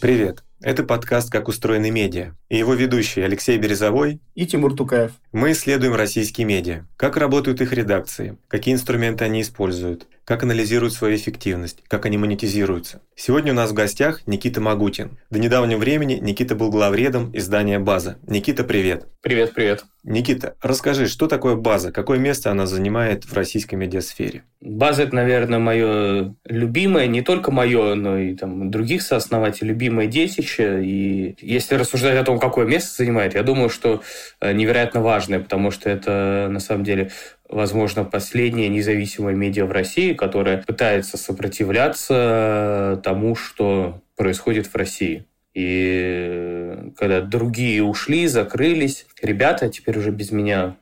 Привет! Это подкаст «Как устроены медиа» и его ведущий Алексей Березовой и Тимур Тукаев. Мы исследуем российские медиа, как работают их редакции, какие инструменты они используют, как анализируют свою эффективность, как они монетизируются. Сегодня у нас в гостях Никита Магутин. До недавнего времени Никита был главредом издания «База». Никита, привет! Привет, привет! Никита, расскажи, что такое база, какое место она занимает в российской медиасфере? База – это, наверное, мое любимое, не только мое, но и там, других сооснователей, любимое детище. И если рассуждать о том, какое место занимает, я думаю, что э, невероятно важное, потому что это, на самом деле, возможно, последняя независимая медиа в России, которая пытается сопротивляться тому, что происходит в России. И когда другие ушли, закрылись, ребята теперь уже без меня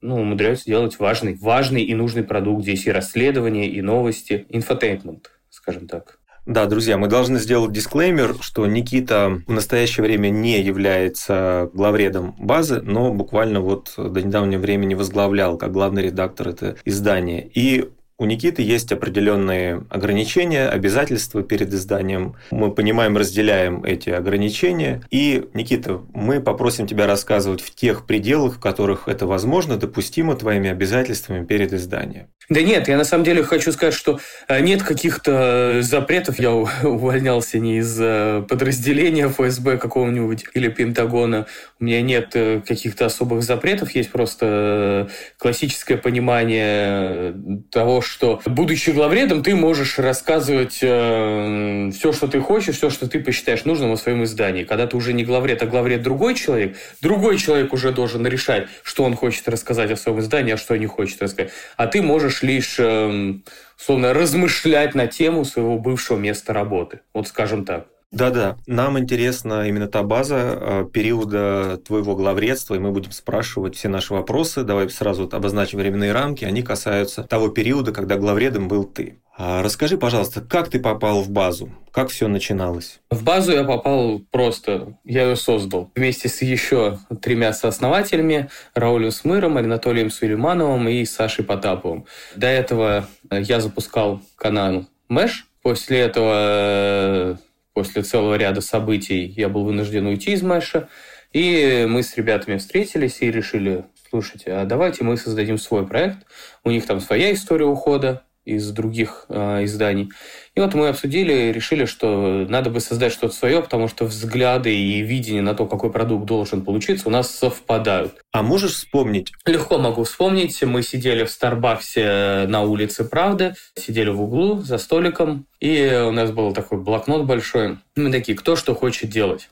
ну, умудряются делать важный, важный и нужный продукт. Здесь и расследования, и новости, infotainment, скажем так. Да, друзья, мы должны сделать дисклеймер, что Никита в настоящее время не является главредом базы, но буквально вот до недавнего времени возглавлял как главный редактор это издание. И у Никиты есть определенные ограничения, обязательства перед изданием. Мы понимаем, разделяем эти ограничения. И, Никита, мы попросим тебя рассказывать в тех пределах, в которых это возможно, допустимо твоими обязательствами перед изданием. Да нет, я на самом деле хочу сказать, что э, нет каких-то запретов. Я увольнялся не из э, подразделения ФСБ какого-нибудь или Пентагона. У меня нет э, каких-то особых запретов. Есть просто классическое понимание того, что, будучи главредом, ты можешь рассказывать э, все, что ты хочешь, все, что ты посчитаешь нужным о своем издании. Когда ты уже не главред, а главред другой человек, другой человек уже должен решать, что он хочет рассказать о своем издании, а что не хочет рассказать. А ты можешь лишь, э, словно, размышлять на тему своего бывшего места работы. Вот скажем так. Да-да, нам интересна именно та база э, периода твоего главредства, и мы будем спрашивать все наши вопросы. Давай сразу обозначим временные рамки. Они касаются того периода, когда главредом был ты. А расскажи, пожалуйста, как ты попал в базу? Как все начиналось? В базу я попал просто, я ее создал вместе с еще тремя сооснователями, Раулем Смыром, Анатолием Сулеймановым и Сашей Потаповым. До этого я запускал канал Мэш, после этого после целого ряда событий я был вынужден уйти из Мэша. И мы с ребятами встретились и решили, слушайте, а давайте мы создадим свой проект. У них там своя история ухода, из других э, изданий. И вот мы обсудили решили, что надо бы создать что-то свое, потому что взгляды и видение на то, какой продукт должен получиться, у нас совпадают. А можешь вспомнить? Легко могу вспомнить. Мы сидели в Старбаксе на улице Правды, сидели в углу за столиком, и у нас был такой блокнот большой. Мы такие, кто что хочет делать.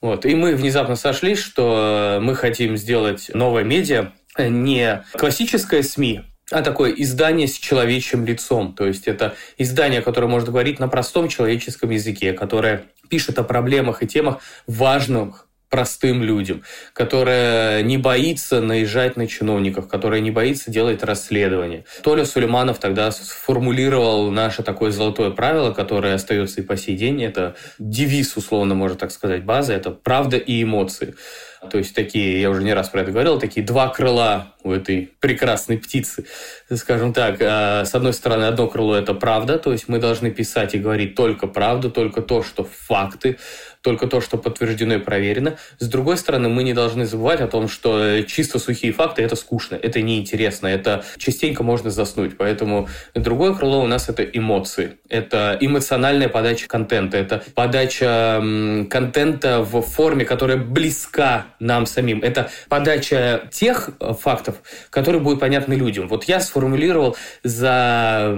Вот. И мы внезапно сошлись, что мы хотим сделать новое медиа, не классическое СМИ, а такое издание с человечьим лицом. То есть это издание, которое может говорить на простом человеческом языке, которое пишет о проблемах и темах важных простым людям, которая не боится наезжать на чиновников, которая не боится делать расследование. Толя Сулейманов тогда сформулировал наше такое золотое правило, которое остается и по сей день. Это девиз, условно можно так сказать, база. Это правда и эмоции. То есть такие, я уже не раз про это говорил, такие два крыла у этой прекрасной птицы, скажем так. А, с одной стороны, одно крыло – это правда, то есть мы должны писать и говорить только правду, только то, что факты, только то, что подтверждено и проверено. С другой стороны, мы не должны забывать о том, что чисто сухие факты – это скучно, это неинтересно, это частенько можно заснуть. Поэтому другое крыло у нас – это эмоции. Это эмоциональная подача контента, это подача контента в форме, которая близка нам самим. Это подача тех фактов, которые будут понятны людям. Вот я сформулировал за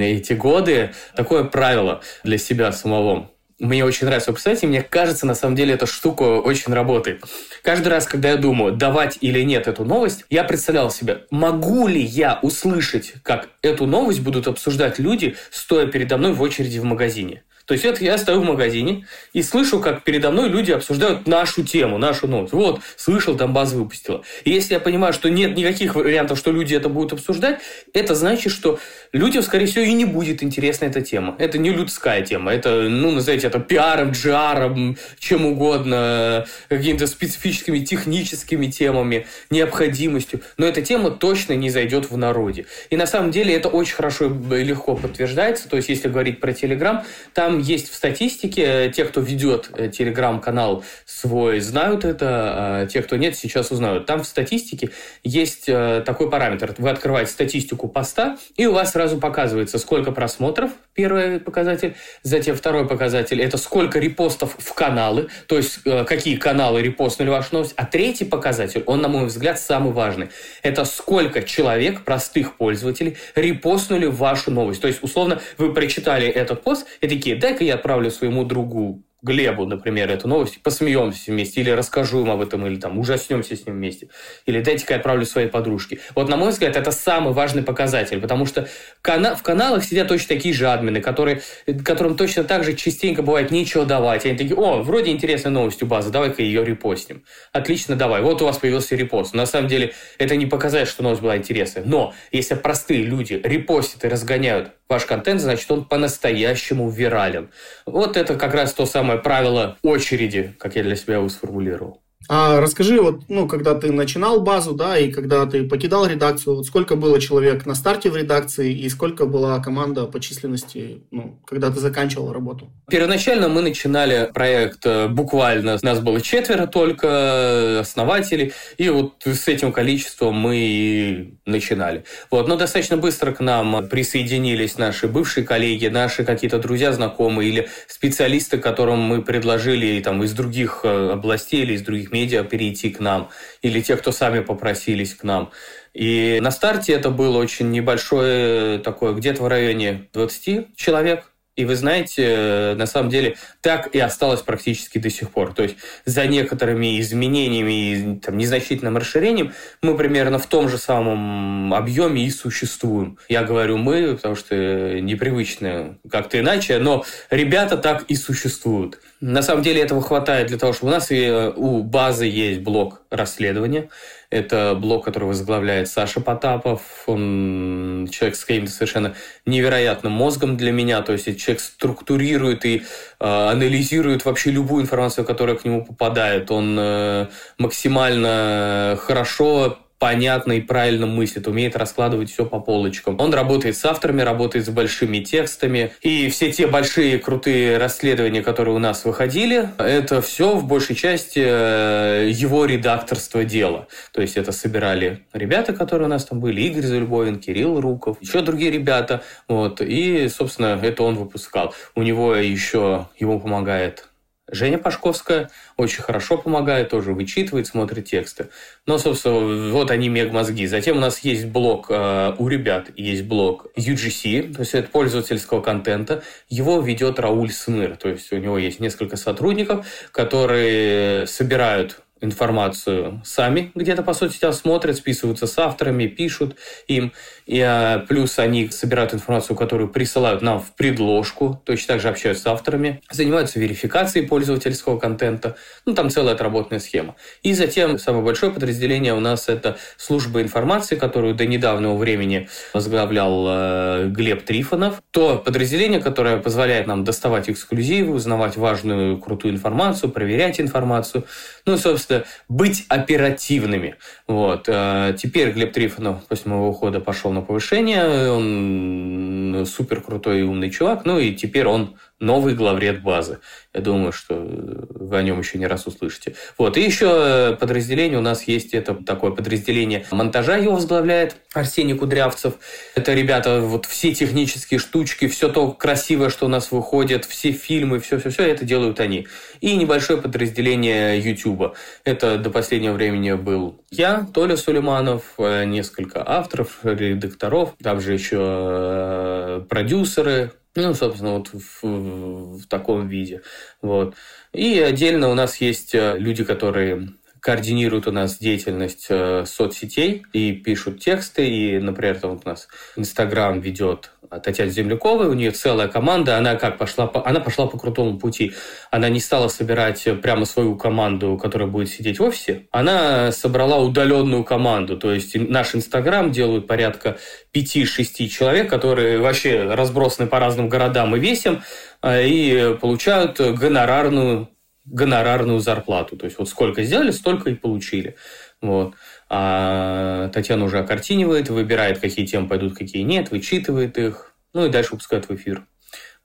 эти годы такое правило для себя самого мне очень нравится представить, и мне кажется, на самом деле, эта штука очень работает. Каждый раз, когда я думаю, давать или нет эту новость, я представлял себе, могу ли я услышать, как эту новость будут обсуждать люди, стоя передо мной в очереди в магазине. То есть это я стою в магазине и слышу, как передо мной люди обсуждают нашу тему, нашу новость. Вот, слышал, там база выпустила. И если я понимаю, что нет никаких вариантов, что люди это будут обсуждать, это значит, что людям, скорее всего, и не будет интересна эта тема. Это не людская тема. Это, ну, назовите это пиаром, джаром, чем угодно, какими-то специфическими техническими темами, необходимостью. Но эта тема точно не зайдет в народе. И на самом деле это очень хорошо и легко подтверждается. То есть, если говорить про Телеграм, там есть в статистике, э, те, кто ведет э, Телеграм-канал свой, знают это, а те, кто нет, сейчас узнают. Там в статистике есть э, такой параметр. Вы открываете статистику поста, и у вас сразу показывается, сколько просмотров, первый показатель, затем второй показатель, это сколько репостов в каналы, то есть какие каналы репостнули вашу новость, а третий показатель, он, на мой взгляд, самый важный, это сколько человек, простых пользователей, репостнули вашу новость. То есть, условно, вы прочитали этот пост и такие, дай-ка я отправлю своему другу Глебу, например, эту новость, посмеемся вместе, или расскажу им об этом, или там ужаснемся с ним вместе, или дайте-ка я отправлю своей подружке. Вот, на мой взгляд, это самый важный показатель, потому что кана- в каналах сидят точно такие же админы, которые, которым точно так же частенько бывает нечего давать. Они такие, о, вроде интересная новость у базы, давай-ка ее репостим. Отлично, давай. Вот у вас появился репост. На самом деле, это не показатель, что новость была интересная. Но если простые люди репостят и разгоняют ваш контент, значит, он по-настоящему вирален. Вот это как раз то самое правило очереди, как я для себя его сформулировал. А расскажи, вот, ну, когда ты начинал базу, да, и когда ты покидал редакцию, вот сколько было человек на старте в редакции и сколько была команда по численности, ну, когда ты заканчивал работу? Первоначально мы начинали проект э, буквально, нас было четверо только основателей, и вот с этим количеством мы и начинали. Вот, но достаточно быстро к нам присоединились наши бывшие коллеги, наши какие-то друзья, знакомые или специалисты, которым мы предложили там из других э, областей или из других медиа перейти к нам, или те, кто сами попросились к нам. И на старте это было очень небольшое такое, где-то в районе 20 человек, и вы знаете, э, на самом деле так и осталось практически до сих пор. То есть за некоторыми изменениями и там, незначительным расширением мы примерно в том же самом объеме и существуем. Я говорю мы, потому что непривычно как-то иначе, но ребята так и существуют. На самом деле этого хватает для того, чтобы у нас и э, у базы есть блок расследования. Это блок, который возглавляет Саша Потапов. Он человек с каким-то совершенно невероятным мозгом для меня. То есть человек структурирует и э, анализирует вообще любую информацию, которая к нему попадает. Он э, максимально хорошо понятно и правильно мыслит, умеет раскладывать все по полочкам. Он работает с авторами, работает с большими текстами. И все те большие крутые расследования, которые у нас выходили, это все в большей части э, его редакторство дела. То есть это собирали ребята, которые у нас там были, Игорь Зальбовин, Кирилл Руков, еще другие ребята. Вот. И, собственно, это он выпускал. У него еще, ему помогает Женя Пашковская очень хорошо помогает, тоже вычитывает, смотрит тексты. Но, собственно, вот они мегмозги. Затем у нас есть блок э, у ребят, есть блок UGC, то есть это пользовательского контента. Его ведет Рауль Смыр, то есть у него есть несколько сотрудников, которые собирают информацию сами где-то, по сути смотрят, списываются с авторами, пишут им. И а, плюс они собирают информацию, которую присылают нам в предложку, точно так же общаются с авторами, занимаются верификацией пользовательского контента. Ну, там целая отработанная схема. И затем самое большое подразделение у нас это служба информации, которую до недавнего времени возглавлял э, Глеб Трифонов. То подразделение, которое позволяет нам доставать эксклюзивы, узнавать важную, крутую информацию, проверять информацию. Ну, собственно, просто быть оперативными. Вот. А теперь Глеб Трифонов после моего ухода пошел на повышение. Он супер крутой и умный чувак. Ну и теперь он новый главред базы. Я думаю, что вы о нем еще не раз услышите. Вот. И еще подразделение у нас есть, это такое подразделение монтажа его возглавляет Арсений Кудрявцев. Это ребята, вот все технические штучки, все то красивое, что у нас выходит, все фильмы, все-все-все, это делают они. И небольшое подразделение YouTube. Это до последнего времени был я, Толя Сулейманов, э, несколько авторов, редакторов, также еще э, продюсеры, ну, собственно, вот в, в таком виде. Вот. И отдельно у нас есть э, люди, которые координируют у нас деятельность э, соцсетей и пишут тексты. И, например, там вот у нас Инстаграм ведет Татьяна Земляковой, у нее целая команда, она как пошла, по, она пошла по крутому пути. Она не стала собирать прямо свою команду, которая будет сидеть в офисе, она собрала удаленную команду, то есть наш Инстаграм делают порядка 5-6 человек, которые вообще разбросаны по разным городам и весям, э, и получают гонорарную гонорарную зарплату. То есть вот сколько сделали, столько и получили. Вот. А Татьяна уже окартинивает, выбирает, какие темы пойдут, какие нет, вычитывает их, ну и дальше выпускает в эфир.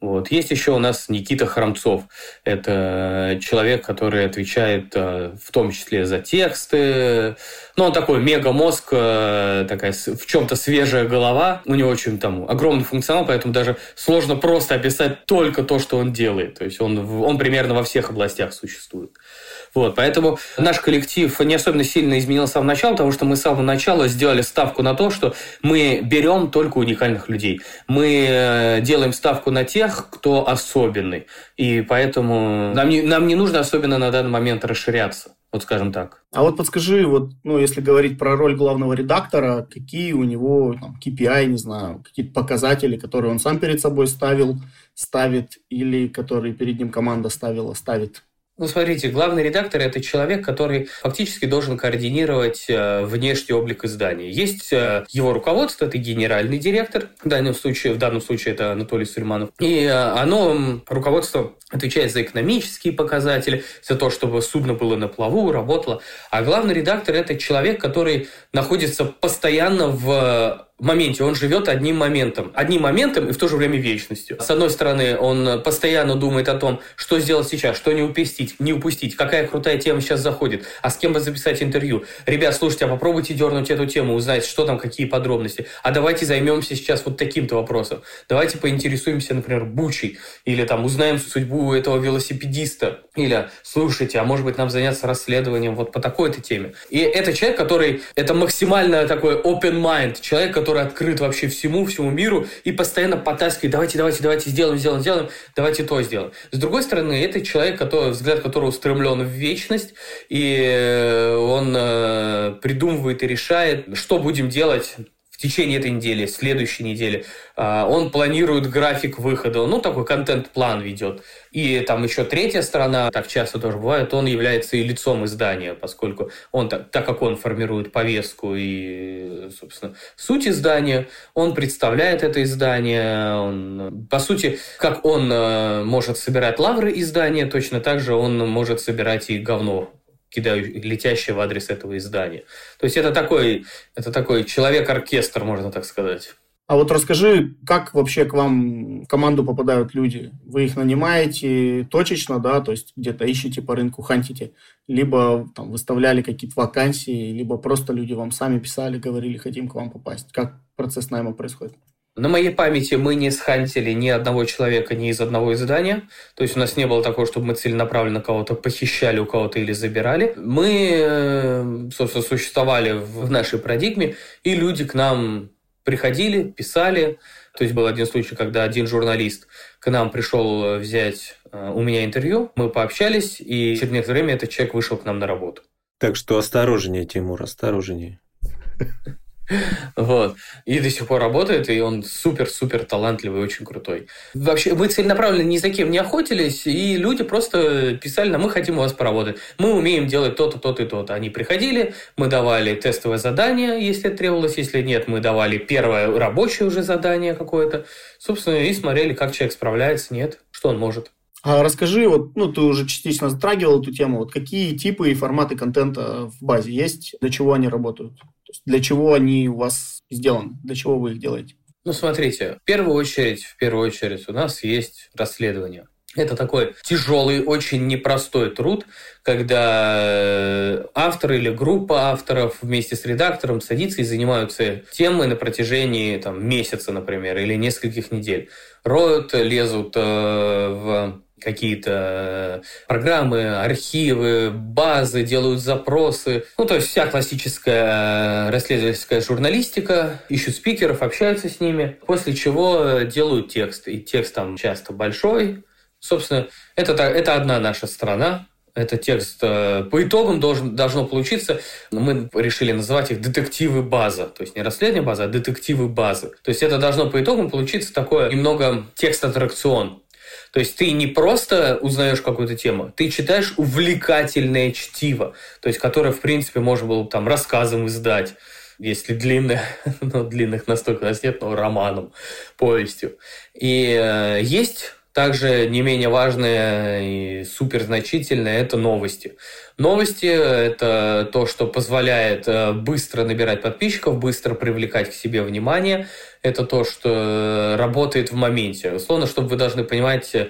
Вот. Есть еще у нас Никита Храмцов. Это человек, который отвечает э, в том числе за тексты. Ну, он такой мега-мозг, э, такая в чем-то свежая голова. У него очень там огромный функционал, поэтому даже сложно просто описать только то, что он делает. То есть он, он примерно во всех областях существует. Вот, поэтому наш коллектив не особенно сильно изменился с самого начала, потому что мы с самого начала сделали ставку на то, что мы берем только уникальных людей. Мы э, делаем ставку на тех, кто особенный. И поэтому нам не, нам не нужно особенно на данный момент расширяться. Вот скажем так. А вот подскажи, вот, ну, если говорить про роль главного редактора, какие у него там, KPI, не знаю, какие-то показатели, которые он сам перед собой ставил, ставит, или которые перед ним команда ставила, ставит? Ну, смотрите, главный редактор – это человек, который фактически должен координировать э, внешний облик издания. Есть э, его руководство, это генеральный директор, в данном случае, в данном случае это Анатолий Сульманов. И э, оно, руководство отвечает за экономические показатели, за то, чтобы судно было на плаву, работало. А главный редактор – это человек, который находится постоянно в в моменте, он живет одним моментом. Одним моментом и в то же время вечностью. С одной стороны, он постоянно думает о том, что сделать сейчас, что не упустить, не упустить, какая крутая тема сейчас заходит, а с кем бы записать интервью. Ребят, слушайте, а попробуйте дернуть эту тему, узнать, что там, какие подробности. А давайте займемся сейчас вот таким-то вопросом. Давайте поинтересуемся, например, Бучей, или там узнаем судьбу этого велосипедиста, или слушайте, а может быть нам заняться расследованием вот по такой-то теме. И это человек, который, это максимально такой open mind, человек, который открыт вообще всему, всему миру и постоянно потаскивает, давайте, давайте, давайте, сделаем, сделаем, сделаем, давайте то сделаем. С другой стороны, это человек, который, взгляд которого устремлен в вечность, и э, он э, придумывает и решает, что будем делать течение этой недели, следующей недели. А, он планирует график выхода, ну, такой контент-план ведет. И там еще третья сторона, так часто тоже бывает, он является и лицом издания, поскольку он, так, так как он формирует повестку и, собственно, суть издания, он представляет это издание, он, по сути, как он э, может собирать лавры издания, точно так же он может собирать и говно кидаю, летящее в адрес этого издания. То есть это такой, это такой человек-оркестр, можно так сказать. А вот расскажи, как вообще к вам в команду попадают люди? Вы их нанимаете точечно, да, то есть где-то ищете по рынку, хантите, либо там выставляли какие-то вакансии, либо просто люди вам сами писали, говорили, хотим к вам попасть. Как процесс найма происходит? На моей памяти мы не схантили ни одного человека ни из одного издания. То есть у нас не было такого, чтобы мы целенаправленно кого-то похищали у кого-то или забирали. Мы, э, собственно, существовали в нашей парадигме, и люди к нам приходили, писали. То есть был один случай, когда один журналист к нам пришел взять э, у меня интервью, мы пообщались, и через некоторое время этот человек вышел к нам на работу. Так что осторожнее, Тимур, осторожнее. Вот. И до сих пор работает, и он супер-супер талантливый, очень крутой. Вообще, мы целенаправленно ни за кем не охотились, и люди просто писали нам, мы хотим у вас поработать. Мы умеем делать то-то, то-то и то-то. Они приходили, мы давали тестовое задание, если требовалось, если нет, мы давали первое рабочее уже задание какое-то. Собственно, и смотрели, как человек справляется, нет, что он может. А расскажи, вот, ну, ты уже частично затрагивал эту тему, вот какие типы и форматы контента в базе есть, для чего они работают? Для чего они у вас сделаны, для чего вы их делаете? Ну, смотрите, в первую очередь, в первую очередь у нас есть расследование. Это такой тяжелый, очень непростой труд, когда э, автор или группа авторов вместе с редактором садится и занимаются темой на протяжении там, месяца, например, или нескольких недель. Роют, лезут э, в какие-то э, программы, архивы, базы, делают запросы. Ну, то есть вся классическая э, расследовательская журналистика, ищут спикеров, общаются с ними, после чего делают текст. И текст там часто большой. Собственно, это, это одна наша страна, Это текст э, по итогам должен, должно получиться. Мы решили называть их детективы база. То есть не расследование базы, а детективы базы. То есть это должно по итогам получиться такое немного текст-аттракцион. То есть ты не просто узнаешь какую-то тему, ты читаешь увлекательное чтиво, то есть которое, в принципе, можно было там рассказом издать, если длинное, но длинных настолько у нас нет, но романом, повестью. И э, есть также не менее важное и суперзначительное – это новости. Новости – это то, что позволяет э, быстро набирать подписчиков, быстро привлекать к себе внимание. Это то, что работает в моменте. Условно, чтобы вы должны понимать э,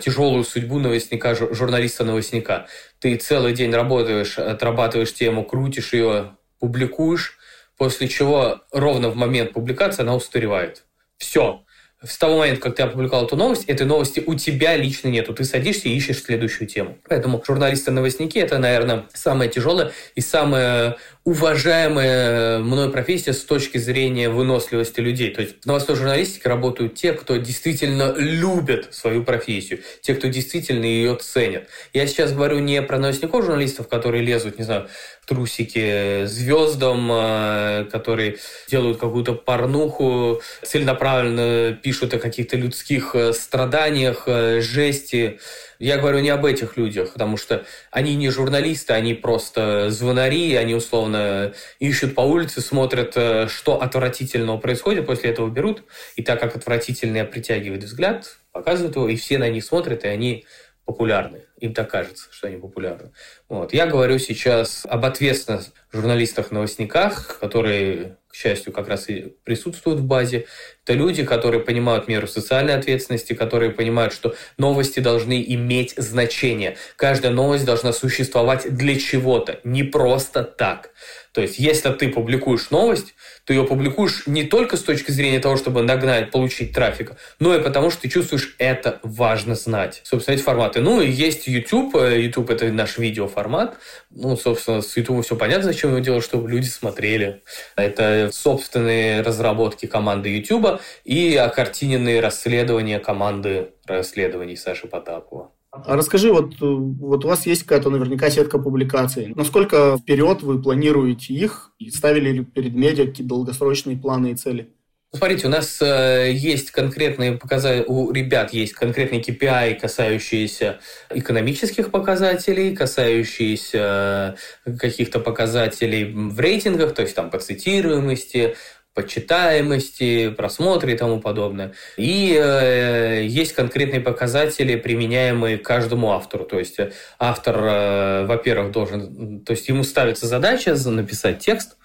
тяжелую судьбу новостника, журналиста-новостника. Ты целый день работаешь, отрабатываешь тему, крутишь ее, публикуешь, после чего ровно в момент публикации она устаревает. Все, с того момента, как ты опубликовал эту новость, этой новости у тебя лично нету. Ты садишься и ищешь следующую тему. Поэтому журналисты-новостники – это, наверное, самое тяжелое и самое уважаемая мной профессия с точки зрения выносливости людей. То есть в новостной журналистике работают те, кто действительно любят свою профессию, те, кто действительно ее ценят. Я сейчас говорю не про новостников журналистов, которые лезут, не знаю, в трусики звездам, э, которые делают какую-то порнуху, целенаправленно пишут о каких-то людских э, страданиях, э, жести, я говорю не об этих людях, потому что они не журналисты, они просто звонари, они условно ищут по улице, смотрят, э, что отвратительного происходит, после этого берут, и так как отвратительное притягивает взгляд, показывают его, и все на них смотрят, и они популярны. Им так кажется, что они популярны. Вот. Я говорю сейчас об ответственных журналистах-новостниках, которые к счастью, как раз и присутствуют в базе. Это люди, которые понимают меру социальной ответственности, которые понимают, что новости должны иметь значение. Каждая новость должна существовать для чего-то, не просто так. То есть, если ты публикуешь новость, то ее публикуешь не только с точки зрения того, чтобы нагнать, получить трафика, но и потому, что ты чувствуешь, это важно знать. Собственно, эти форматы. Ну, и есть YouTube. YouTube – это наш видеоформат. Ну, собственно, с YouTube все понятно, зачем его делать, чтобы люди смотрели. Это собственные разработки команды YouTube и окартиненные расследования команды расследований Саши Потапова. А расскажи, вот, вот у вас есть какая-то наверняка сетка публикаций. Насколько вперед вы планируете их? И ставили ли перед медиа какие-то долгосрочные планы и цели? Смотрите, у нас э, есть конкретные показатели, у ребят есть конкретные KPI, касающиеся экономических показателей, касающиеся каких-то показателей в рейтингах, то есть там по цитируемости, почитаемости, просмотре и тому подобное. И э, есть конкретные показатели, применяемые каждому автору. То есть э, автор, э, во-первых, должен, то есть ему ставится задача написать текст,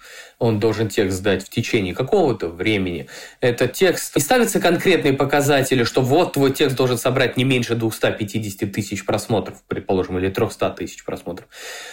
он должен текст сдать в течение какого-то времени. Этот текст... И ставятся конкретные показатели, что вот твой текст должен собрать не меньше 250 тысяч просмотров, предположим, или 300 тысяч просмотров.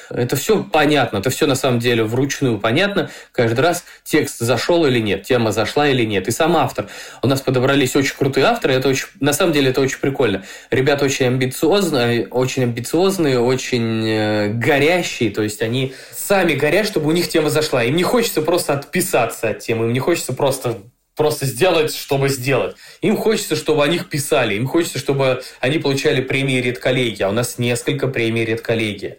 Это все понятно, это все на самом деле вручную понятно. Каждый раз текст зашел или нет, тема зашла или нет. И сам автор. У нас подобрались очень крутые авторы, это очень, на самом деле это очень прикольно. Ребята очень амбициозные, очень амбициозные, очень э, горящие, то есть они сами горят, чтобы у них тема зашла. Им не хочется просто отписаться от темы, им не хочется просто просто сделать, чтобы сделать. Им хочется, чтобы о них писали, им хочется, чтобы они получали премии редколлегии, а у нас несколько премий редколлегии.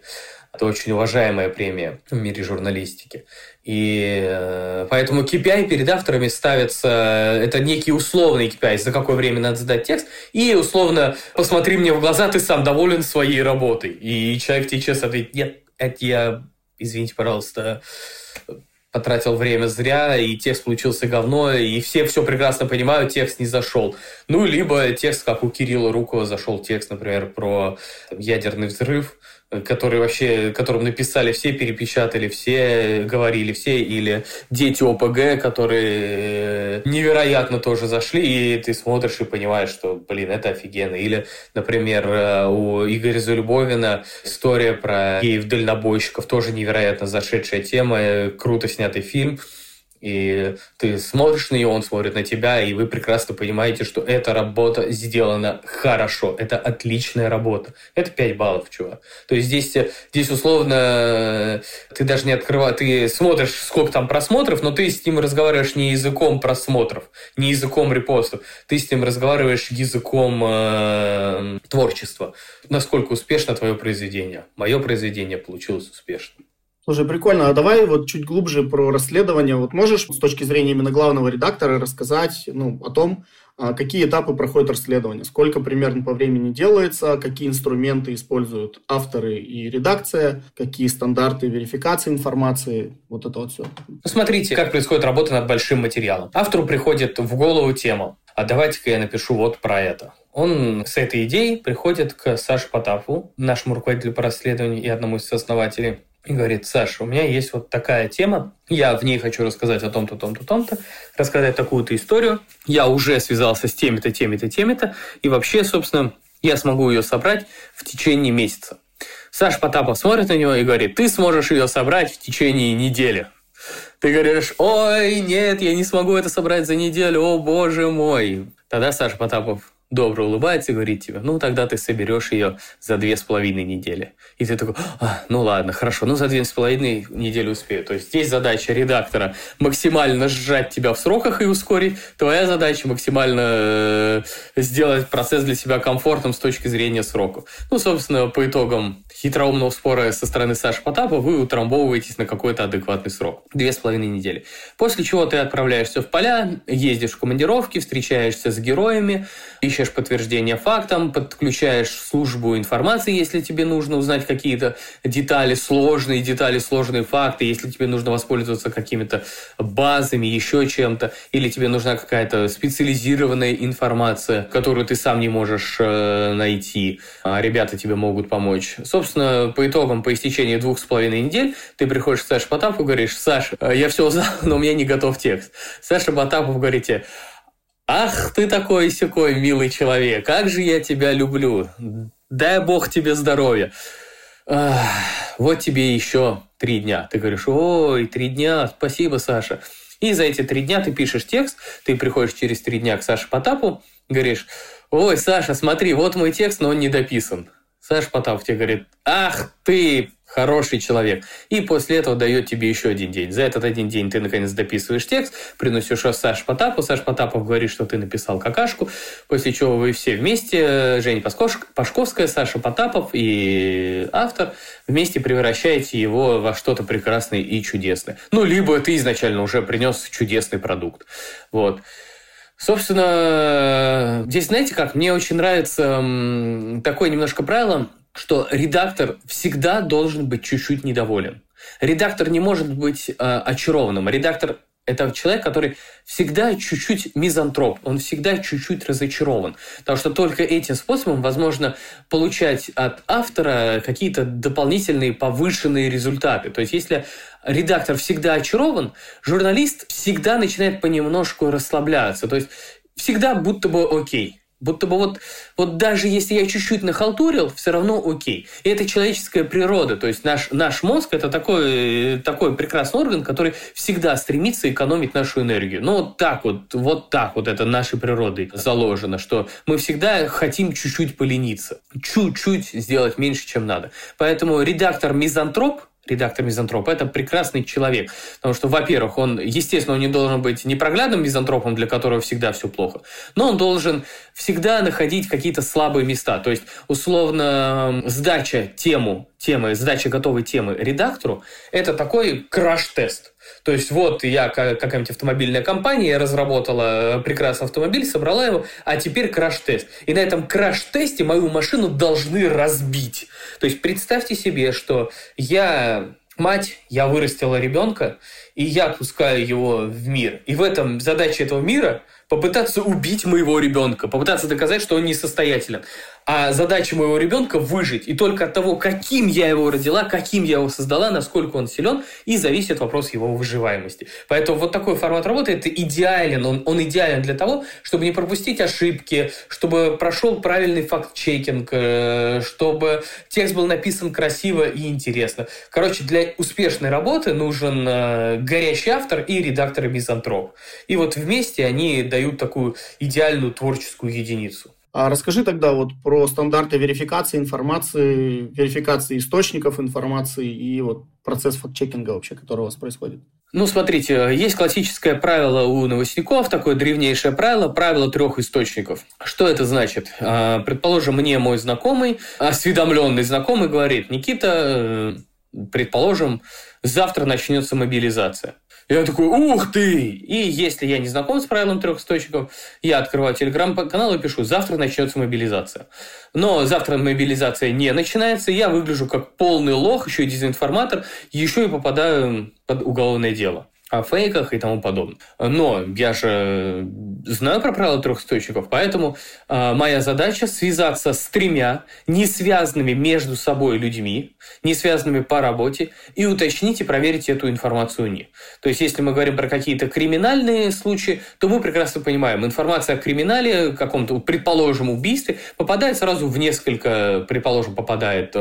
Это очень уважаемая премия в мире журналистики. И э, поэтому KPI перед авторами ставится, это некий условный KPI, за какое время надо сдать текст, и условно посмотри мне в глаза, ты сам доволен своей работой. И человек тебе честно ответит, нет, это я извините, пожалуйста, потратил время зря, и текст получился говно, и все все прекрасно понимают, текст не зашел. Ну, либо текст, как у Кирилла Рукова, зашел текст, например, про ядерный взрыв, который вообще, которым написали все, перепечатали все, говорили все, или дети ОПГ, которые э, невероятно тоже зашли, и ты смотришь и понимаешь, что, блин, это офигенно. Или, например, э, у Игоря Залюбовина история про геев-дальнобойщиков, тоже невероятно зашедшая тема, круто снятый фильм. И ты смотришь на нее, он смотрит на тебя, и вы прекрасно понимаете, что эта работа сделана хорошо. Это отличная работа. Это 5 баллов, чувак. То есть здесь, здесь условно ты даже не открываешь, ты смотришь, сколько там просмотров, но ты с ним разговариваешь не языком просмотров, не языком репостов. Ты с ним разговариваешь языком э, творчества. Насколько успешно твое произведение. Мое произведение получилось успешным. Слушай, прикольно. А давай вот чуть глубже про расследование. Вот можешь с точки зрения именно главного редактора рассказать ну, о том, а, какие этапы проходит расследование, сколько примерно по времени делается, какие инструменты используют авторы и редакция, какие стандарты верификации информации, вот это вот все. Посмотрите, как происходит работа над большим материалом. Автору приходит в голову тема, а давайте-ка я напишу вот про это. Он с этой идеей приходит к Саше Потапу, нашему руководителю по расследованию и одному из основателей и говорит, Саша, у меня есть вот такая тема, я в ней хочу рассказать о том-то, том-то, том-то, рассказать такую-то историю, я уже связался с теми-то, теми-то, теми-то, и вообще, собственно, я смогу ее собрать в течение месяца. Саша Потапов смотрит на него и говорит, ты сможешь ее собрать в течение недели. Ты говоришь, ой, нет, я не смогу это собрать за неделю, о боже мой. Тогда Саша Потапов добро улыбается и говорит тебе, ну, тогда ты соберешь ее за две с половиной недели. И ты такой, а, ну ладно, хорошо, ну за две с половиной недели успею. То есть здесь задача редактора максимально сжать тебя в сроках и ускорить. Твоя задача максимально э, сделать процесс для себя комфортным с точки зрения сроков. Ну, собственно, по итогам хитроумного спора со стороны Саши Потапа вы утрамбовываетесь на какой-то адекватный срок. Две с половиной недели. После чего ты отправляешься в поля, ездишь в командировки, встречаешься с героями, ищешь подтверждение фактам, подключаешь службу информации, если тебе нужно узнать какие-то детали, сложные детали, сложные факты, если тебе нужно воспользоваться какими-то базами, еще чем-то, или тебе нужна какая-то специализированная информация, которую ты сам не можешь э, найти, а ребята тебе могут помочь. Собственно, собственно, по итогам, по истечении двух с половиной недель, ты приходишь к Саше Потапу и говоришь, Саша, э, я все узнал, но у меня не готов текст. Саша Потапов говорит тебе, ах, ты такой секой милый человек, как же я тебя люблю, дай бог тебе здоровья. Вот тебе еще три дня. Ты говоришь, ой, три дня, спасибо, Саша. И за эти три дня ты пишешь текст, ты приходишь через три дня к Саше Потапу, говоришь, ой, Саша, смотри, вот мой текст, но он не дописан. Саш Потапов тебе говорит, ах ты, хороший человек. И после этого дает тебе еще один день. За этот один день ты, наконец, дописываешь текст, приносишь его Саш Потапу. Саш Потапов говорит, что ты написал какашку, после чего вы все вместе, Женя Пашковская, Саша Потапов и автор, вместе превращаете его во что-то прекрасное и чудесное. Ну, либо ты изначально уже принес чудесный продукт. Вот. Собственно, здесь, знаете как, мне очень нравится такое немножко правило, что редактор всегда должен быть чуть-чуть недоволен. Редактор не может быть э, очарованным. Редактор это человек, который всегда чуть-чуть мизантроп, он всегда чуть-чуть разочарован. Потому что только этим способом возможно получать от автора какие-то дополнительные повышенные результаты. То есть если редактор всегда очарован, журналист всегда начинает понемножку расслабляться. То есть всегда будто бы окей. Будто бы вот, вот даже если я чуть-чуть нахалтурил, все равно окей. И это человеческая природа. То есть наш, наш мозг – это такой, такой прекрасный орган, который всегда стремится экономить нашу энергию. Ну, вот так вот, вот так вот это нашей природой заложено, что мы всегда хотим чуть-чуть полениться, чуть-чуть сделать меньше, чем надо. Поэтому редактор-мизантроп – редактор мизантроп, это прекрасный человек. Потому что, во-первых, он, естественно, он не должен быть непроглядным мизантропом, для которого всегда все плохо, но он должен всегда находить какие-то слабые места. То есть, условно, сдача тему, темы, сдача готовой темы редактору – это такой краш-тест. То есть вот я, какая-нибудь автомобильная компания, разработала прекрасный автомобиль, собрала его, а теперь краш-тест. И на этом краш-тесте мою машину должны разбить. То есть представьте себе, что я мать, я вырастила ребенка, и я отпускаю его в мир. И в этом задача этого мира попытаться убить моего ребенка, попытаться доказать, что он несостоятелен. А задача моего ребенка выжить. И только от того, каким я его родила, каким я его создала, насколько он силен, и зависит вопрос его выживаемости. Поэтому вот такой формат работы это идеален. Он, он идеален для того, чтобы не пропустить ошибки, чтобы прошел правильный факт-чекинг, э, чтобы текст был написан красиво и интересно. Короче, для успешной работы нужен э, горящий автор и редактор и мизантроп. И вот вместе они дают такую идеальную творческую единицу. А расскажи тогда вот про стандарты верификации информации, верификации источников информации и вот процесс факт-чекинга вообще, который у вас происходит. Ну, смотрите, есть классическое правило у новостников, такое древнейшее правило, правило трех источников. Что это значит? А, предположим, мне мой знакомый, осведомленный знакомый говорит, Никита, э, предположим, завтра начнется мобилизация. Я такой, ух ты! И если я не знаком с правилом трех источников, я открываю телеграм-канал и пишу, завтра начнется мобилизация. Но завтра мобилизация не начинается, я выгляжу как полный лох, еще и дезинформатор, еще и попадаю под уголовное дело о фейках и тому подобное. Но я же знаю про правила источников, поэтому э, моя задача связаться с тремя не связанными между собой людьми, не связанными по работе, и уточнить и проверить эту информацию у них. То есть, если мы говорим про какие-то криминальные случаи, то мы прекрасно понимаем, информация о криминале, каком-то, предположим, убийстве, попадает сразу в несколько, предположим, попадает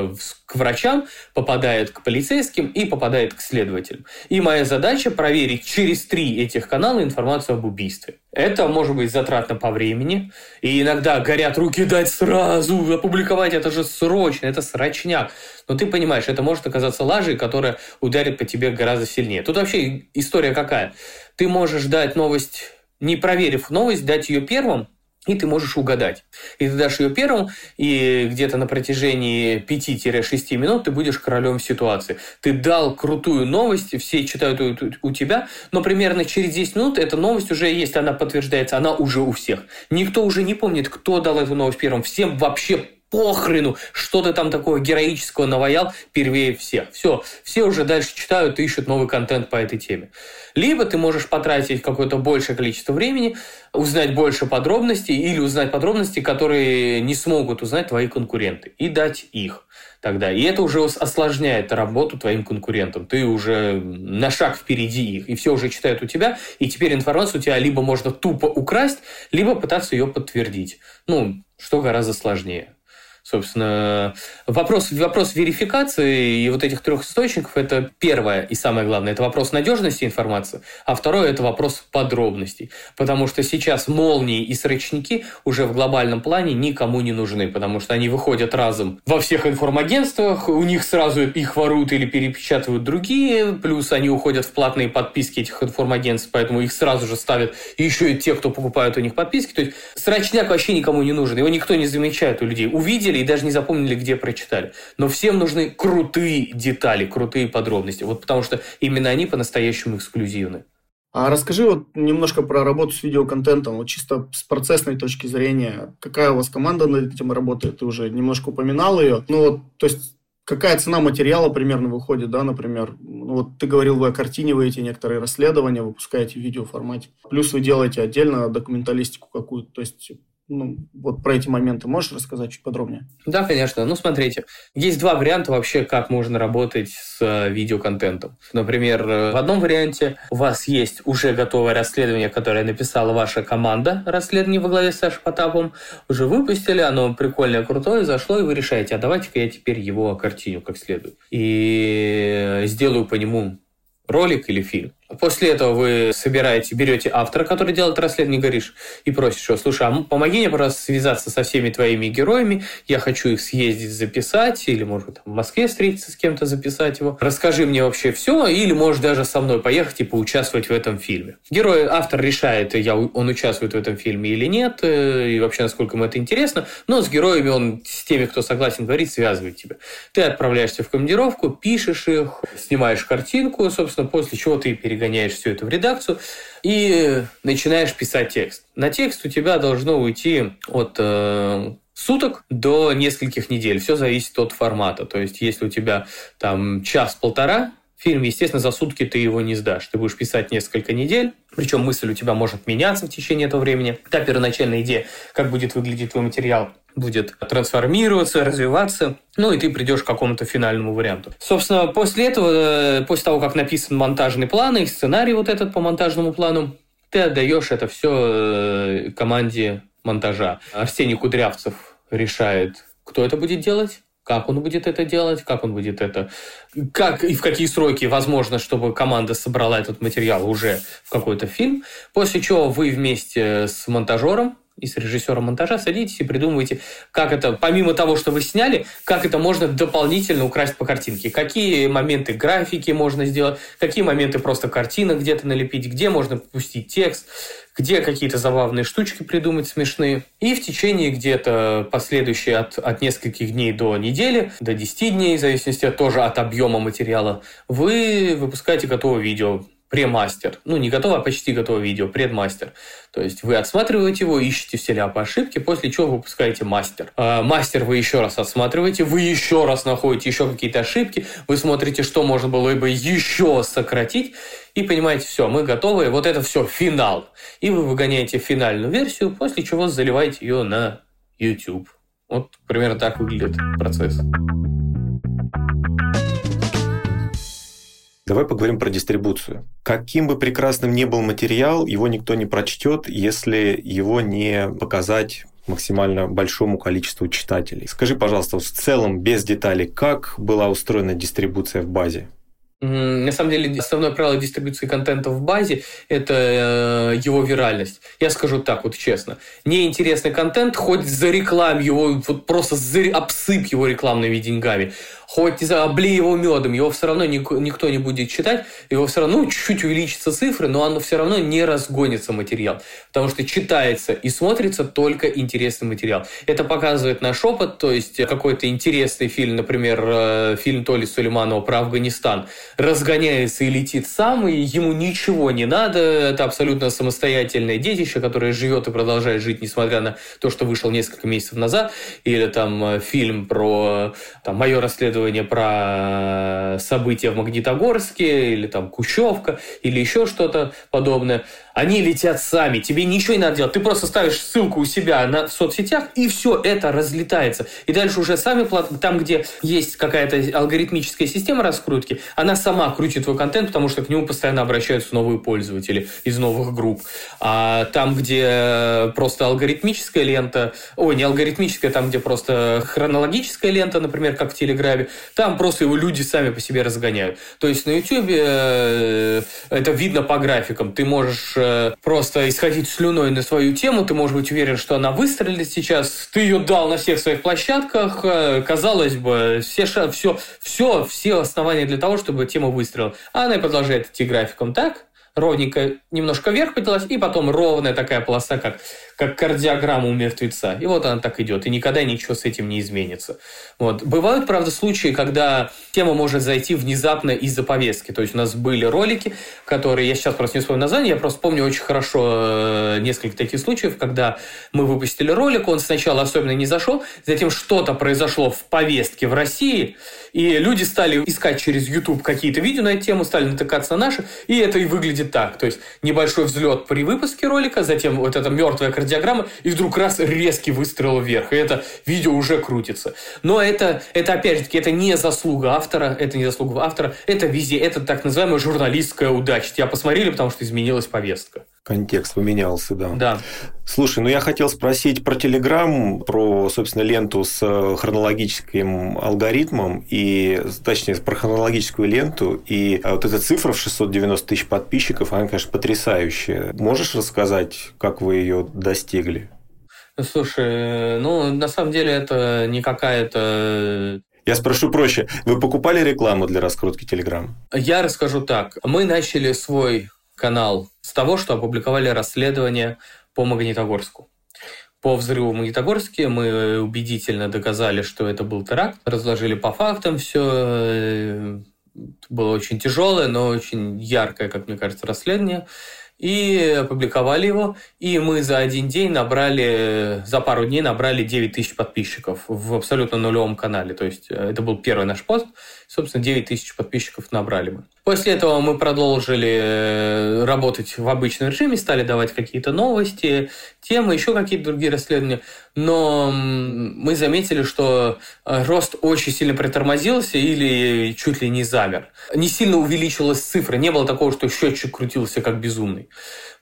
к врачам, попадает к полицейским и попадает к следователям. И моя задача проверить через три этих канала информацию об убийстве. Это может быть затратно по времени, и иногда горят руки дать сразу, опубликовать это же срочно, это срочняк. Но ты понимаешь, это может оказаться лажей, которая ударит по тебе гораздо сильнее. Тут вообще история какая? Ты можешь дать новость, не проверив новость, дать ее первым, и ты можешь угадать. И ты дашь ее первым, и где-то на протяжении 5-6 минут ты будешь королем ситуации. Ты дал крутую новость, все читают у тебя, но примерно через 10 минут эта новость уже есть, она подтверждается, она уже у всех. Никто уже не помнит, кто дал эту новость первым. Всем вообще похрену, что ты там такого героического наваял первее всех. Все, все уже дальше читают и ищут новый контент по этой теме. Либо ты можешь потратить какое-то большее количество времени, узнать больше подробностей или узнать подробности, которые не смогут узнать твои конкуренты, и дать их тогда. И это уже осложняет работу твоим конкурентам. Ты уже на шаг впереди их, и все уже читают у тебя, и теперь информацию у тебя либо можно тупо украсть, либо пытаться ее подтвердить. Ну, что гораздо сложнее. Собственно, вопрос, вопрос верификации и вот этих трех источников – это первое и самое главное. Это вопрос надежности информации, а второе – это вопрос подробностей. Потому что сейчас молнии и срочники уже в глобальном плане никому не нужны, потому что они выходят разом во всех информагентствах, у них сразу их воруют или перепечатывают другие, плюс они уходят в платные подписки этих информагентств, поэтому их сразу же ставят еще и те, кто покупают у них подписки. То есть срочняк вообще никому не нужен, его никто не замечает у людей. Увидели увидели и даже не запомнили, где прочитали. Но всем нужны крутые детали, крутые подробности. Вот потому что именно они по-настоящему эксклюзивны. А расскажи вот немножко про работу с видеоконтентом, вот чисто с процессной точки зрения. Какая у вас команда над этим работает? Ты уже немножко упоминал ее. Ну вот, то есть какая цена материала примерно выходит, да, например. Ну, вот ты говорил, вы окартиниваете некоторые расследования, выпускаете в видеоформате. Плюс вы делаете отдельно документалистику какую-то. То есть ну, вот про эти моменты можешь рассказать чуть подробнее? Да, конечно. Ну, смотрите, есть два варианта вообще, как можно работать с э, видеоконтентом. Например, э, в одном варианте у вас есть уже готовое расследование, которое написала ваша команда расследование во главе с Сашей Потапом. Уже выпустили, оно прикольное, крутое, зашло, и вы решаете, а давайте-ка я теперь его картину как следует. И сделаю по нему ролик или фильм. После этого вы собираете, берете автора, который делает расследование, говоришь, и просишь его, слушай, а помоги мне просто связаться со всеми твоими героями, я хочу их съездить записать, или, может в Москве встретиться с кем-то, записать его. Расскажи мне вообще все, или можешь даже со мной поехать и поучаствовать в этом фильме. Герой, автор решает, я, он участвует в этом фильме или нет, э, и вообще, насколько ему это интересно, но с героями он, с теми, кто согласен говорить, связывает тебя. Ты отправляешься в командировку, пишешь их, снимаешь картинку, собственно, после чего ты переговоришь перегоняешь все это в редакцию и начинаешь писать текст. На текст у тебя должно уйти от э, суток до нескольких недель. Все зависит от формата. То есть, если у тебя там час-полтора фильм, естественно, за сутки ты его не сдашь. Ты будешь писать несколько недель, причем мысль у тебя может меняться в течение этого времени. Та первоначальная идея, как будет выглядеть твой материал, будет трансформироваться, развиваться, ну и ты придешь к какому-то финальному варианту. Собственно, после этого, э, после того, как написан монтажный план и сценарий вот этот по монтажному плану, ты отдаешь это все э, команде монтажа. Арсений Кудрявцев решает, кто это будет делать, как он будет это делать, как он будет это, как и в какие сроки возможно, чтобы команда собрала этот материал уже в какой-то фильм, после чего вы вместе с монтажером и с режиссером монтажа садитесь и придумываете, как это, помимо того, что вы сняли, как это можно дополнительно украсть по картинке. Какие моменты графики можно сделать, какие моменты просто картинок где-то налепить, где можно пустить текст, где какие-то забавные штучки придумать смешные. И в течение где-то последующие от, от нескольких дней до недели, до 10 дней, в зависимости тоже от объема материала, вы выпускаете готовое видео премастер. Ну, не готово, а почти готовое видео, предмастер. То есть вы отсматриваете его, ищете все ляпы ошибки, после чего выпускаете мастер. А мастер вы еще раз отсматриваете, вы еще раз находите еще какие-то ошибки, вы смотрите, что можно было бы еще сократить, и понимаете, все, мы готовы, вот это все финал. И вы выгоняете финальную версию, после чего заливаете ее на YouTube. Вот примерно так выглядит процесс. Давай поговорим про дистрибуцию. Каким бы прекрасным ни был материал, его никто не прочтет, если его не показать максимально большому количеству читателей. Скажи, пожалуйста, в целом, без деталей, как была устроена дистрибуция в базе? На самом деле, основное правило дистрибуции контента в базе – это э, его виральность. Я скажу так вот честно. Неинтересный контент, хоть за реклам его, вот просто за, обсыпь его рекламными деньгами хоть не знаю, облей его медом, его все равно никто не будет читать, его все равно ну, чуть-чуть увеличатся цифры, но оно все равно не разгонится материал, потому что читается и смотрится только интересный материал. Это показывает наш опыт, то есть какой-то интересный фильм, например, э, фильм Толи Сулейманова про Афганистан, разгоняется и летит сам, и ему ничего не надо, это абсолютно самостоятельное детище, которое живет и продолжает жить, несмотря на то, что вышел несколько месяцев назад, или там э, фильм про там, мое расследование исследование про события в Магнитогорске, или там Кущевка, или еще что-то подобное, они летят сами, тебе ничего не надо делать, ты просто ставишь ссылку у себя на, в соцсетях, и все это разлетается. И дальше уже сами, там, где есть какая-то алгоритмическая система раскрутки, она сама крутит твой контент, потому что к нему постоянно обращаются новые пользователи из новых групп. А там, где просто алгоритмическая лента, ой, не алгоритмическая, там, где просто хронологическая лента, например, как в Телеграме, там просто его люди сами по себе разгоняют. То есть на YouTube э, это видно по графикам. Ты можешь э, просто исходить слюной на свою тему, ты можешь быть уверен, что она выстрелит сейчас. Ты ее дал на всех своих площадках. Э, казалось бы, все, все, все, все основания для того, чтобы тема выстрелила. А она и продолжает идти графиком так, ровненько немножко вверх поднялась, и потом ровная такая полоса, как, как кардиограмма у мертвеца. И вот она так идет, и никогда ничего с этим не изменится. Вот. Бывают, правда, случаи, когда тема может зайти внезапно из-за повестки. То есть у нас были ролики, которые, я сейчас просто не вспомню название, я просто помню очень хорошо э, несколько таких случаев, когда мы выпустили ролик, он сначала особенно не зашел, затем что-то произошло в повестке в России, и люди стали искать через YouTube какие-то видео на эту тему, стали натыкаться на наши, и это и выглядит так. То есть небольшой взлет при выпуске ролика, затем вот эта мертвая кардиограмма, и вдруг раз резкий выстрел вверх, и это видео уже крутится. Но это, это опять же таки, это не заслуга автора, это не заслуга автора, это везде, это так называемая журналистская удача. Тебя посмотрели, потому что изменилась повестка. Контекст поменялся, да. Да. Слушай, ну я хотел спросить про Телеграм, про, собственно, ленту с э, хронологическим алгоритмом, и, точнее, про хронологическую ленту, и э, вот эта цифра в 690 тысяч подписчиков, она, конечно, потрясающая. Можешь рассказать, как вы ее достигли? Слушай, ну, на самом деле это не какая-то я спрошу проще. Вы покупали рекламу для раскрутки Телеграм? Я расскажу так. Мы начали свой канал с того, что опубликовали расследование по Магнитогорску. По взрыву в Магнитогорске мы убедительно доказали, что это был теракт, разложили по фактам все. Было очень тяжелое, но очень яркое, как мне кажется, расследование. и опубликовали его. И мы за один день набрали, за пару дней набрали 9 тысяч подписчиков в абсолютно нулевом канале. То есть э, это был первый наш пост. Собственно, 9 тысяч подписчиков набрали мы. После этого мы продолжили э, работать в обычном режиме, стали давать какие-то новости, темы, еще какие-то другие расследования. Но мы заметили, что э, рост очень сильно притормозился или чуть ли не замер. Не сильно увеличилась цифра, не было такого, что счетчик крутился как безумный.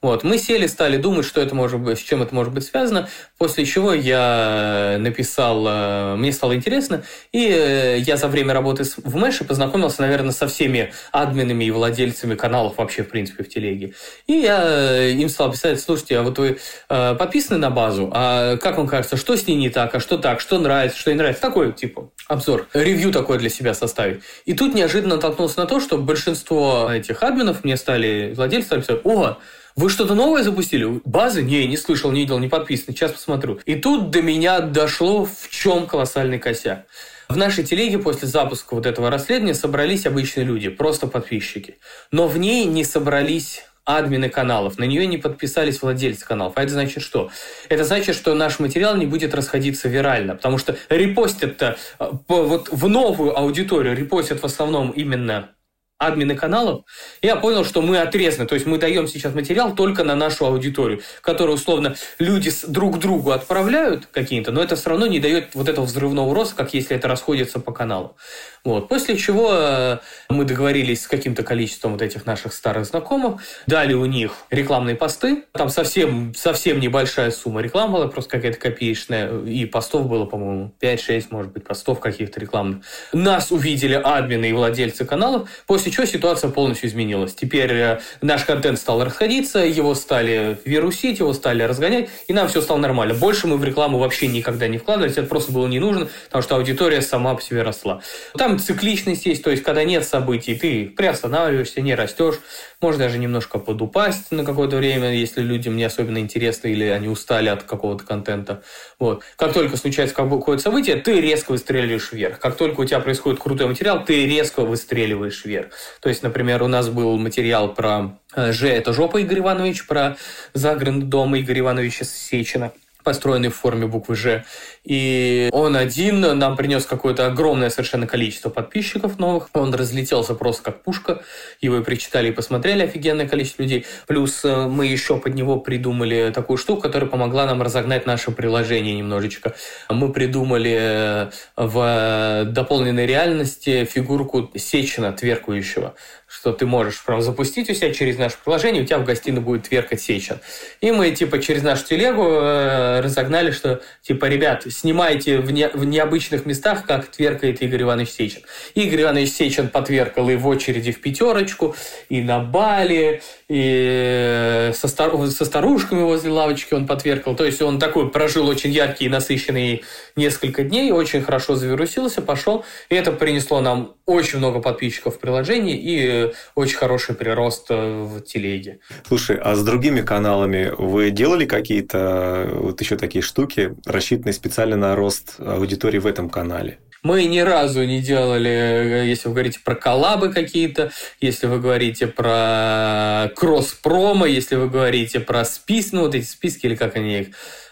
Вот. Мы сели, стали думать, что это может быть, с чем это может быть связано, после чего я написал, э, мне стало интересно, и э, я за время работы в Мэше познакомился, наверное, со всеми админами и владельцами каналов вообще, в принципе, в телеге. И я э, им стал писать, слушайте, а вот вы подписаны на базу, а как вам кажется, что с ней не так, а что так, что нравится, что не нравится, такой, типа, обзор, ревью такой для себя составить. И тут неожиданно натолкнулся на то, что большинство этих админов мне стали, владельцы стали писать, о, вы что-то новое запустили? Базы? Не, не слышал, не видел, не подписан. Сейчас посмотрю. И тут до меня дошло, в чем колоссальный косяк. В нашей телеге после запуска вот этого расследования собрались обычные люди, просто подписчики. Но в ней не собрались админы каналов, на нее не подписались владельцы каналов. А это значит что? Это значит, что наш материал не будет расходиться вирально, потому что репостят-то э, вот в новую аудиторию, репостят в основном именно админы каналов, я понял, что мы отрезаны. То есть мы даем сейчас материал только на нашу аудиторию, которую, условно, люди друг другу отправляют какие-то, но это все равно не дает вот этого взрывного роста, как если это расходится по каналу. Вот. После чего э, мы договорились с каким-то количеством вот этих наших старых знакомых, дали у них рекламные посты. Там совсем, совсем небольшая сумма рекламы была, просто какая-то копеечная. И постов было, по-моему, 5-6, может быть, постов каких-то рекламных. Нас увидели админы и владельцы каналов, после чего ситуация полностью изменилась. Теперь э, наш контент стал расходиться, его стали вирусить, его стали разгонять, и нам все стало нормально. Больше мы в рекламу вообще никогда не вкладывались, это просто было не нужно, потому что аудитория сама по себе росла. Там цикличность есть, то есть когда нет событий, ты приостанавливаешься, не растешь, может даже немножко подупасть на какое-то время, если людям не особенно интересно или они устали от какого-то контента. Вот. Как только случается какое-то событие, ты резко выстреливаешь вверх. Как только у тебя происходит крутой материал, ты резко выстреливаешь вверх. То есть, например, у нас был материал про э, Ж, это жопа Игорь Иванович, про загородный дом Игоря Ивановича Сечина построенный в форме буквы «Ж». И он один нам принес какое-то огромное совершенно количество подписчиков новых. Он разлетелся просто как пушка. Его и причитали, и посмотрели офигенное количество людей. Плюс э, мы еще под него придумали такую штуку, которая помогла нам разогнать наше приложение немножечко. Мы придумали э, в дополненной реальности фигурку Сечина, тверкующего что ты можешь прям запустить у себя через наше приложение, у тебя в гостиной будет тверкать Сечин. И мы, типа, через нашу телегу э, разогнали, что, типа, ребят, снимайте в, не, в необычных местах, как тверкает Игорь Иванович Сечин. Игорь Иванович Сечин потверкал и в очереди в пятерочку, и на Бали, и со, стар... со старушками возле лавочки он потверкал. То есть он такой прожил очень яркий и насыщенный несколько дней, очень хорошо завирусился, пошел. И это принесло нам очень много подписчиков в приложении и очень хороший прирост э, в телеге. Слушай, а с другими каналами вы делали какие-то вот еще такие штуки, рассчитанные специально на рост аудитории в этом канале? Мы ни разу не делали, э, если вы говорите про коллабы какие-то, если вы говорите про кросс-промо, если вы говорите про списки, ну вот эти списки или как они их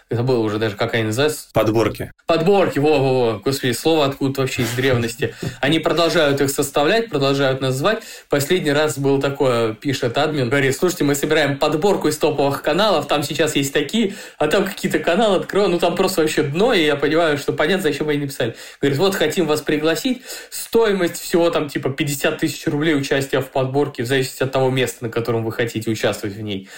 забыл уже даже, как они называются. Подборки. Подборки, во-во-во, господи, слово откуда вообще из древности. Они продолжают их составлять, продолжают называть. Последний раз был такое, пишет админ, говорит, слушайте, мы собираем подборку из топовых каналов, там сейчас есть такие, а там какие-то каналы открою, ну там просто вообще дно, и я понимаю, что понятно, зачем они написали. Говорит, вот хотим вас пригласить, стоимость всего там типа 50 тысяч рублей участия в подборке, в зависимости от того места, на котором вы хотите участвовать в ней.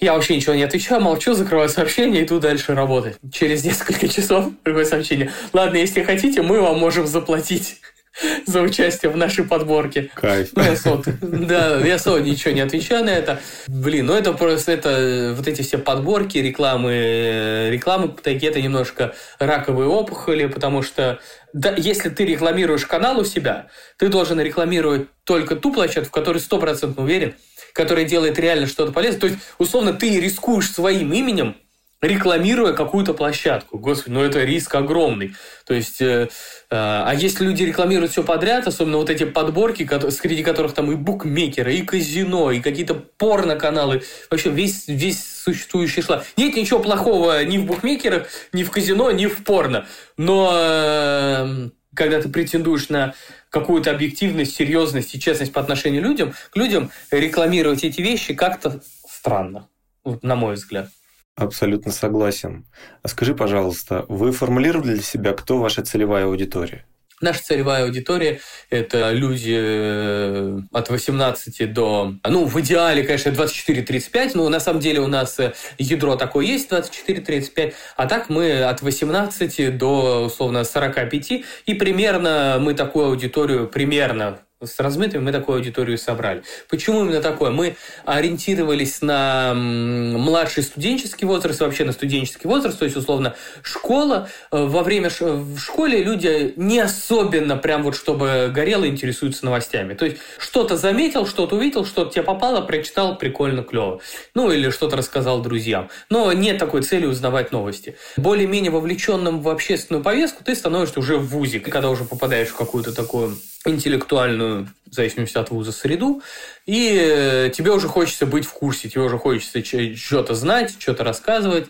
Я вообще ничего не отвечаю, молчу, закрываю сообщение, иду дальше работать. Через несколько часов другое сообщение. Ладно, если хотите, мы вам можем заплатить за участие в нашей подборке. Кайф. Ну, я сот, да, я сот ничего не отвечаю на это. Блин, ну это просто, это вот эти все подборки, рекламы, рекламы такие, это немножко раковые опухоли, потому что да, если ты рекламируешь канал у себя, ты должен рекламировать только ту площадку, в которой стопроцентно уверен, который делает реально что-то полезное. То есть, условно, ты рискуешь своим именем, рекламируя какую-то площадку. Господи, ну это риск огромный. То есть, э, э, а если люди рекламируют все подряд, особенно вот эти подборки, среди которых там и букмекеры, и казино, и какие-то порно-каналы, вообще весь, весь существующий шлак. Нет ничего плохого ни в букмекерах, ни в казино, ни в порно. Но э, когда ты претендуешь на какую-то объективность, серьезность и честность по отношению к людям, к людям рекламировать эти вещи как-то странно, вот, на мой взгляд. Абсолютно согласен. А скажи, пожалуйста, вы формулировали для себя, кто ваша целевая аудитория? Наша целевая аудитория – это люди э, от 18 до, ну, в идеале, конечно, 24-35, но на самом деле у нас э, ядро такое есть, 24-35, а так мы от 18 до, условно, 45, и примерно мы такую аудиторию, примерно с размытыми мы такую аудиторию собрали. Почему именно такое? Мы ориентировались на младший студенческий возраст, вообще на студенческий возраст, то есть, условно, школа. Э, во время ш... в школе люди не особенно прям вот чтобы горело интересуются новостями. То есть, что-то заметил, что-то увидел, что-то тебе попало, прочитал, прикольно, клево. Ну, или что-то рассказал друзьям. Но нет такой цели узнавать новости. Более-менее вовлеченным в общественную повестку ты становишься уже в ВУЗе, когда уже попадаешь в какую-то такую интеллектуальную, в зависимости от вуза, среду, и э, тебе уже хочется быть в курсе, тебе уже хочется что-то знать, что-то рассказывать,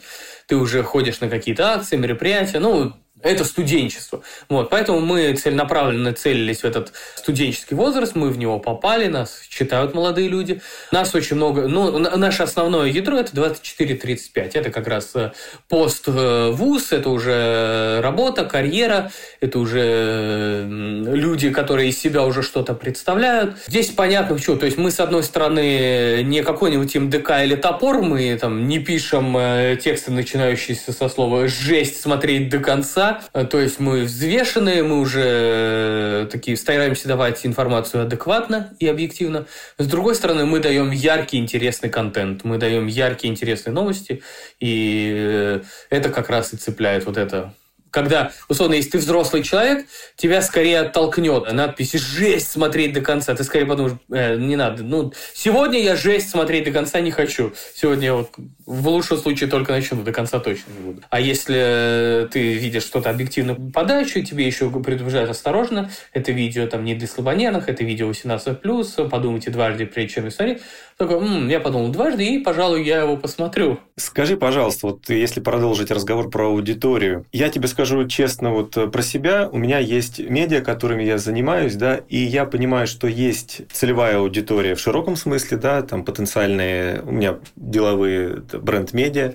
ты уже ходишь на какие-то акции, мероприятия, ну, это студенчество. Вот, поэтому мы целенаправленно целились в этот студенческий возраст, мы в него попали, нас читают молодые люди. Нас очень много... Ну, наше основное ядро – это 24-35. Это как раз э, пост-вуз, это уже работа, карьера, это уже люди, которые из себя уже что-то представляют. Здесь понятно, почему. То есть мы, с одной стороны, не какой-нибудь МДК или топор, мы там не пишем э, тексты, начинающиеся со слова «жесть» смотреть до конца, Э, то есть мы взвешенные, мы уже э, такие стараемся давать информацию адекватно и объективно. С другой стороны, мы даем яркий, интересный контент, мы даем яркие, интересные новости, и э, это как раз и цепляет вот это когда, условно, если ты взрослый человек, тебя скорее оттолкнет надпись «Жесть смотреть до конца». Ты скорее подумаешь, э, не надо. Ну, сегодня я жесть смотреть до конца не хочу. Сегодня я вот в лучшем случае только начну, до конца точно не буду. А если ты видишь что-то объективную подачу, тебе еще предупреждают осторожно, это видео там не для слабонервных, это видео 18+, подумайте дважды, прежде чем смотреть. Такой, М, я подумал дважды, и, пожалуй, я его посмотрю. Скажи, пожалуйста, вот если продолжить разговор про аудиторию, я тебе скажу честно вот э, про себя. У меня есть медиа, которыми я занимаюсь, да, и я понимаю, что есть целевая аудитория в широком смысле, да, там потенциальные, у меня деловые бренд-медиа,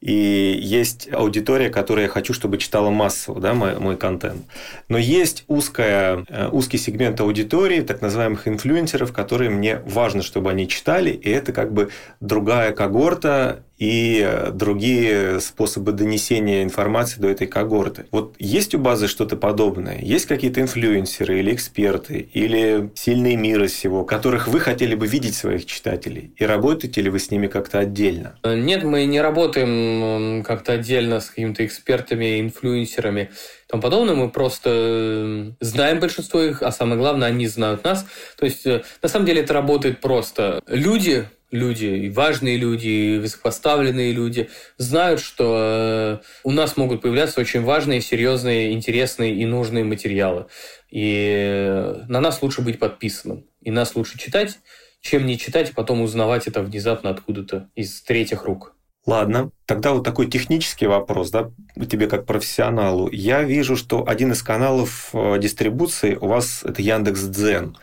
и есть аудитория, которая я хочу, чтобы читала массово, да, мой, мой контент. Но есть узкая, э, узкий сегмент аудитории, так называемых инфлюенсеров, которые мне важно, чтобы они читали, и это как бы другая когорта, и э, другие способы донесения информации до этой когорты. Вот есть у базы что-то подобное? Есть какие-то инфлюенсеры или эксперты, или сильные мира сего, которых вы хотели бы видеть своих читателей? И работаете ли вы с ними как-то отдельно? Нет, мы не работаем как-то отдельно с какими-то экспертами, инфлюенсерами тому подобное. Мы просто знаем большинство их, а самое главное, они знают нас. То есть, э, на самом деле, это работает просто. Люди, люди, и важные люди, и высокопоставленные люди знают, что э, у нас могут появляться очень важные, серьезные, интересные и нужные материалы. И э, на нас лучше быть подписанным. И нас лучше читать, чем не читать, и потом узнавать это внезапно откуда-то из третьих рук. Ладно, тогда вот такой технический вопрос, да, тебе как профессионалу. Я вижу, что один из каналов э, дистрибуции у вас это Яндекс Дзен.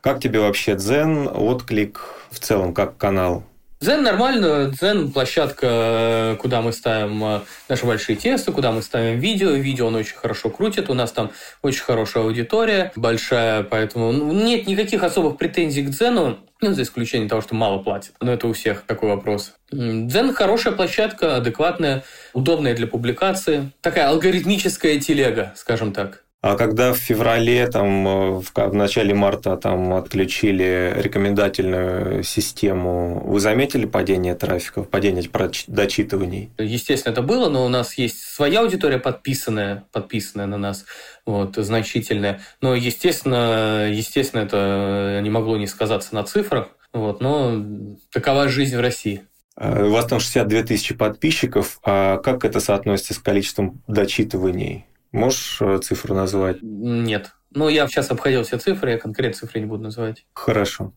Как тебе вообще Дзен, отклик в целом, как канал? Дзен нормально. Дзен – площадка, куда мы ставим э, наши большие тесты, куда мы ставим видео. Видео он очень хорошо крутит. У нас там очень хорошая аудитория, большая, поэтому ну, нет никаких особых претензий к Дзену. Ну, за исключением того, что мало платит. Но это у всех такой вопрос. Дзен хорошая площадка, адекватная, удобная для публикации. Такая алгоритмическая телега, скажем так. А когда в феврале, там, э, в, в начале марта там, отключили рекомендательную систему, вы заметили падение трафика, падение дочитываний? Естественно, это было, но у нас есть своя аудитория подписанная, подписанная на нас, вот, значительная. Но, естественно, естественно, это не могло не сказаться на цифрах. Вот, но такова жизнь в России. У вас там 62 тысячи подписчиков. А как это соотносится с количеством дочитываний? Можешь э, цифру назвать? Нет. Ну, я сейчас обходил все цифры, я конкретно цифры не буду называть. Хорошо.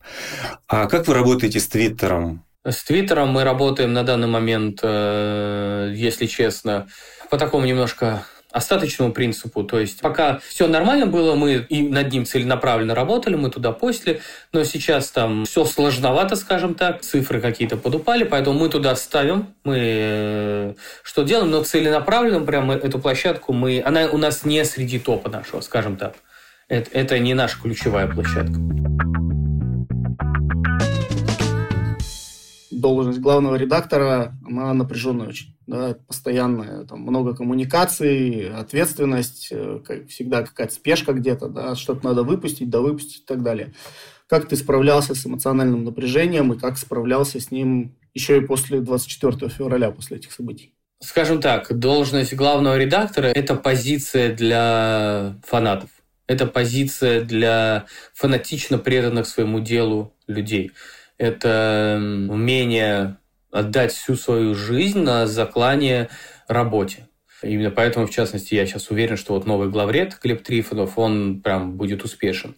А как вы работаете с Твиттером? С Твиттером мы работаем на данный момент, э, если честно, по такому немножко остаточному принципу. То есть пока все нормально было, мы и над ним целенаправленно работали, мы туда постили, но сейчас там все сложновато, скажем так, цифры какие-то подупали, поэтому мы туда ставим, мы э, что делаем, но целенаправленно прямо эту площадку мы, она у нас не среди топа нашего, скажем так. Это, это не наша ключевая площадка. Должность главного редактора, она напряженная очень да, постоянная, там много коммуникаций, ответственность, э, как всегда какая-то спешка где-то, да, что-то надо выпустить, да выпустить и так далее. Как ты справлялся с эмоциональным напряжением и как справлялся с ним еще и после 24 февраля, после этих событий? Скажем так, должность главного редактора – это позиция для фанатов. Это позиция для фанатично преданных своему делу людей. Это умение отдать всю свою жизнь на заклание работе. Именно поэтому, в частности, я сейчас уверен, что вот новый главред Глеб Трифонов, он прям будет успешен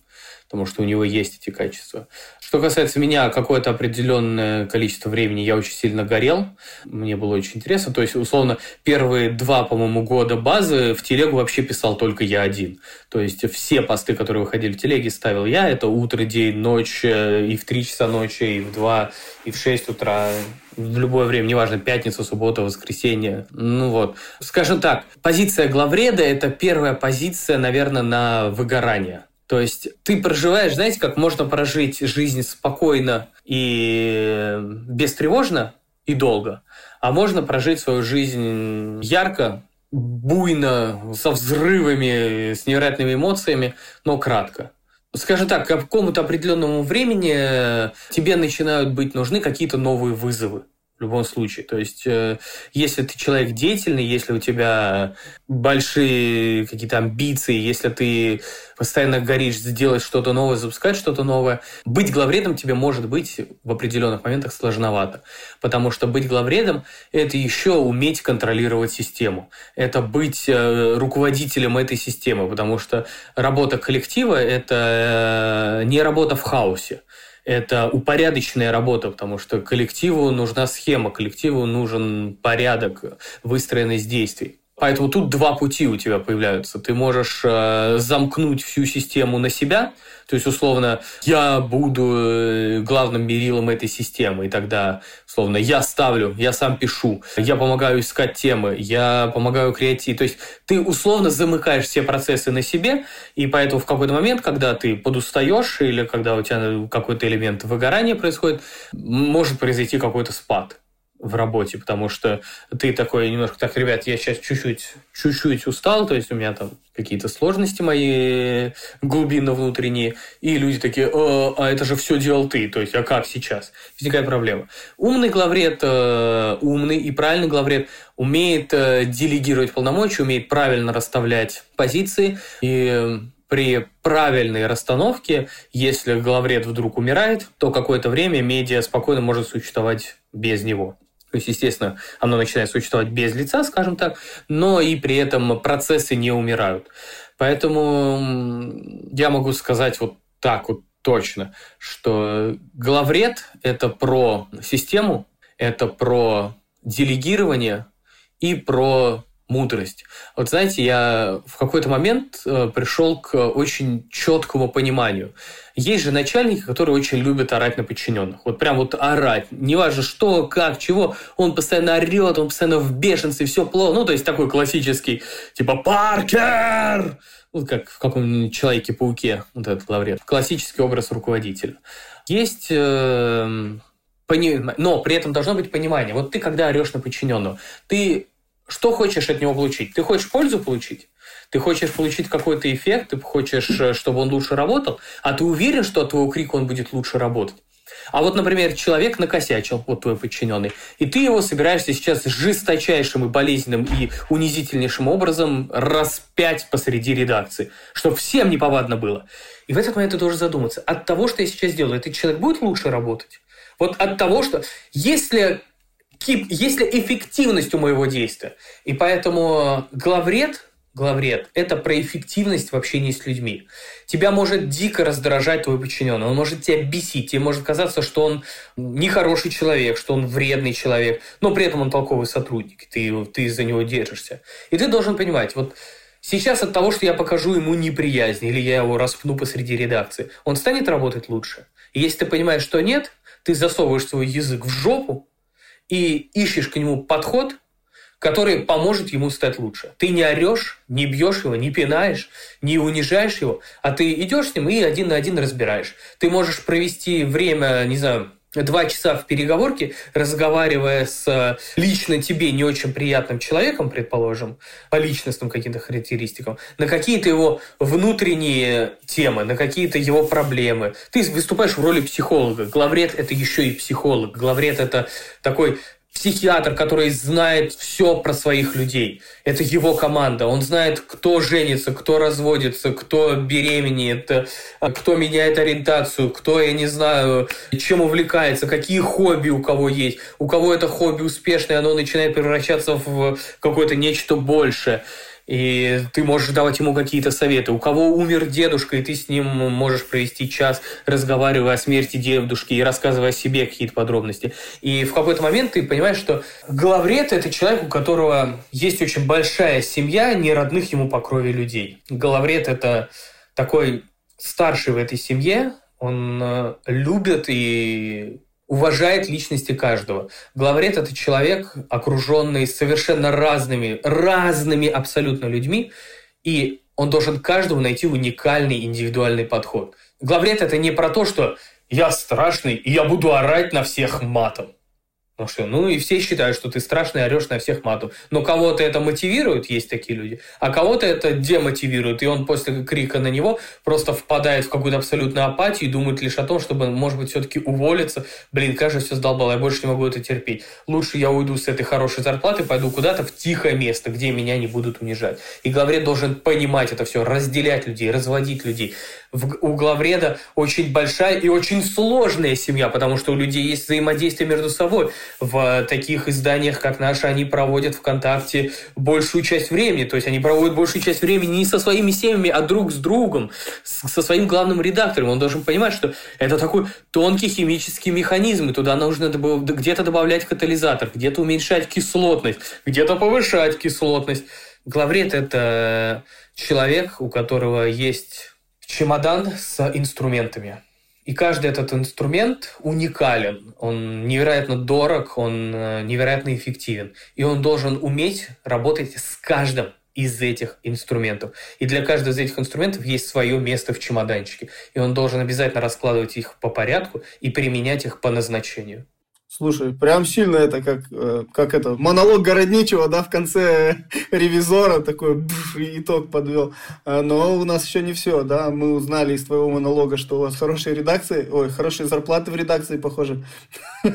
потому что у него есть эти качества. Что касается меня, какое-то определенное количество времени я очень сильно горел. Мне было очень интересно. То есть, условно, первые два, по-моему, года базы в телегу вообще писал только я один. То есть, все посты, которые выходили в телеге, ставил я. Это утро, день, ночь, э, и в 3 часа ночи, и в 2, и в 6 утра в любое время, неважно, пятница, суббота, воскресенье. Ну вот. Скажем так, позиция главреда – это первая позиция, наверное, на выгорание. То есть ты проживаешь, знаете, как можно прожить жизнь спокойно и бестревожно и долго, а можно прожить свою жизнь ярко, буйно, со взрывами, с невероятными эмоциями, но кратко. Скажем так, к какому-то определенному времени тебе начинают быть нужны какие-то новые вызовы в любом случае. То есть, э, если ты человек деятельный, если у тебя большие какие-то амбиции, если ты постоянно горишь сделать что-то новое, запускать что-то новое, быть главредом тебе может быть в определенных моментах сложновато. Потому что быть главредом – это еще уметь контролировать систему. Это быть э, руководителем этой системы, потому что работа коллектива – это э, не работа в хаосе это упорядоченная работа, потому что коллективу нужна схема, коллективу нужен порядок выстроенный действий. Поэтому тут два пути у тебя появляются. Ты можешь э, замкнуть всю систему на себя, то есть, условно, я буду э, главным мерилом этой системы, и тогда, условно, я ставлю, я сам пишу, я помогаю искать темы, я помогаю креативить. То есть, ты условно замыкаешь все процессы на себе, и поэтому в какой-то момент, когда ты подустаешь или когда у тебя какой-то элемент выгорания происходит, может произойти какой-то спад в работе, потому что ты такой немножко, так, ребят, я сейчас чуть-чуть, чуть-чуть устал, то есть у меня там какие-то сложности мои глубинно внутренние, и люди такие, а, а это же все делал ты, то есть, а как сейчас? Возникает проблема. Умный главред, э, умный и правильный главред умеет э, делегировать полномочия, умеет правильно расставлять позиции, и при правильной расстановке, если главред вдруг умирает, то какое-то время медиа спокойно может существовать без него. То есть, естественно, оно начинает существовать без лица, скажем так, но и при этом процессы не умирают. Поэтому я могу сказать вот так вот точно, что главред – это про систему, это про делегирование и про мудрость. Вот знаете, я в какой-то момент э, пришел к очень четкому пониманию. Есть же начальники, которые очень любят орать на подчиненных. Вот прям вот орать. Неважно что, как, чего. Он постоянно орет, он постоянно в бешенстве, все плохо. Ну, то есть такой классический, типа «Паркер!» Вот как в каком-нибудь Человеке-пауке, вот этот лаврет. Классический образ руководителя. Есть э, но при этом должно быть понимание. Вот ты когда орешь на подчиненного, ты что хочешь от него получить? Ты хочешь пользу получить? Ты хочешь получить какой-то эффект, ты хочешь, э, чтобы он лучше работал, а ты уверен, что от твоего крика он будет лучше работать? А вот, например, человек накосячил, вот твой подчиненный, и ты его собираешься сейчас жесточайшим и болезненным и унизительнейшим образом распять посреди редакции, чтобы всем неповадно было. И в этот момент ты должен задуматься, от того, что я сейчас делаю, этот человек будет лучше работать? Вот от того, что если есть ли эффективность у моего действия. И поэтому главред главред – это про эффективность в общении с людьми. Тебя может дико раздражать твой подчиненный, он может тебя бесить, тебе может казаться, что он нехороший человек, что он вредный человек, но при этом он толковый сотрудник, ты, ты за него держишься. И ты должен понимать, вот сейчас от того, что я покажу ему неприязнь или я его распну посреди редакции, он станет работать лучше. И если ты понимаешь, что нет, ты засовываешь свой язык в жопу и ищешь к нему подход – который поможет ему стать лучше. Ты не орешь, не бьешь его, не пинаешь, не унижаешь его, а ты идешь с ним и один на один разбираешь. Ты можешь провести время, не знаю, два часа в переговорке, разговаривая с э, лично тебе не очень приятным человеком, предположим, по личностным каким-то характеристикам, на какие-то его внутренние темы, на какие-то его проблемы. Ты выступаешь в роли психолога. Главред – это еще и психолог. Главред – это такой психиатр, который знает все про своих людей. Это его команда. Он знает, кто женится, кто разводится, кто беременеет, э, кто меняет ориентацию, кто, я не знаю, чем увлекается, какие хобби у кого есть. У кого это хобби успешное, оно начинает превращаться в какое-то нечто большее и ты можешь давать ему какие-то советы. У кого умер дедушка, и ты с ним можешь провести час, разговаривая о смерти дедушки и рассказывая о себе какие-то подробности. И в какой-то момент ты понимаешь, что главред – это человек, у которого есть очень большая семья не родных ему по крови людей. Главред – это такой старший в этой семье, он э, любит и уважает личности каждого. Главред – это человек, окруженный совершенно разными, разными абсолютно людьми, и он должен каждому найти уникальный индивидуальный подход. Главред – это не про то, что я страшный, и я буду орать на всех матом. Ну что, ну и все считают, что ты страшный, орешь на всех мату. Но кого-то это мотивирует, есть такие люди, а кого-то это демотивирует, и он после крика на него просто впадает в какую-то абсолютную апатию и думает лишь о том, чтобы, может быть, все-таки уволиться. Блин, кажется, все сдолбало, я больше не могу это терпеть. Лучше я уйду с этой хорошей зарплаты, пойду куда-то в тихое место, где меня не будут унижать. И главред должен понимать это все, разделять людей, разводить людей. у главреда очень большая и очень сложная семья, потому что у людей есть взаимодействие между собой в таких изданиях, как наши, они проводят ВКонтакте большую часть времени. То есть они проводят большую часть времени не со своими семьями, а друг с другом, со своим главным редактором. Он должен понимать, что это такой тонкий химический механизм, и туда нужно где-то добавлять катализатор, где-то уменьшать кислотность, где-то повышать кислотность. Главред – это человек, у которого есть чемодан с инструментами. И каждый этот инструмент уникален, он невероятно дорог, он э, невероятно эффективен. И он должен уметь работать с каждым из этих инструментов. И для каждого из этих инструментов есть свое место в чемоданчике. И он должен обязательно раскладывать их по порядку и применять их по назначению. Слушай, прям сильно это как, э, как это, монолог Городничего, да, в конце ревизора такой бф, итог подвел. А, но у нас еще не все, да, мы узнали из твоего монолога, что у вас хорошие редакции, ой, хорошие зарплаты в редакции, похоже.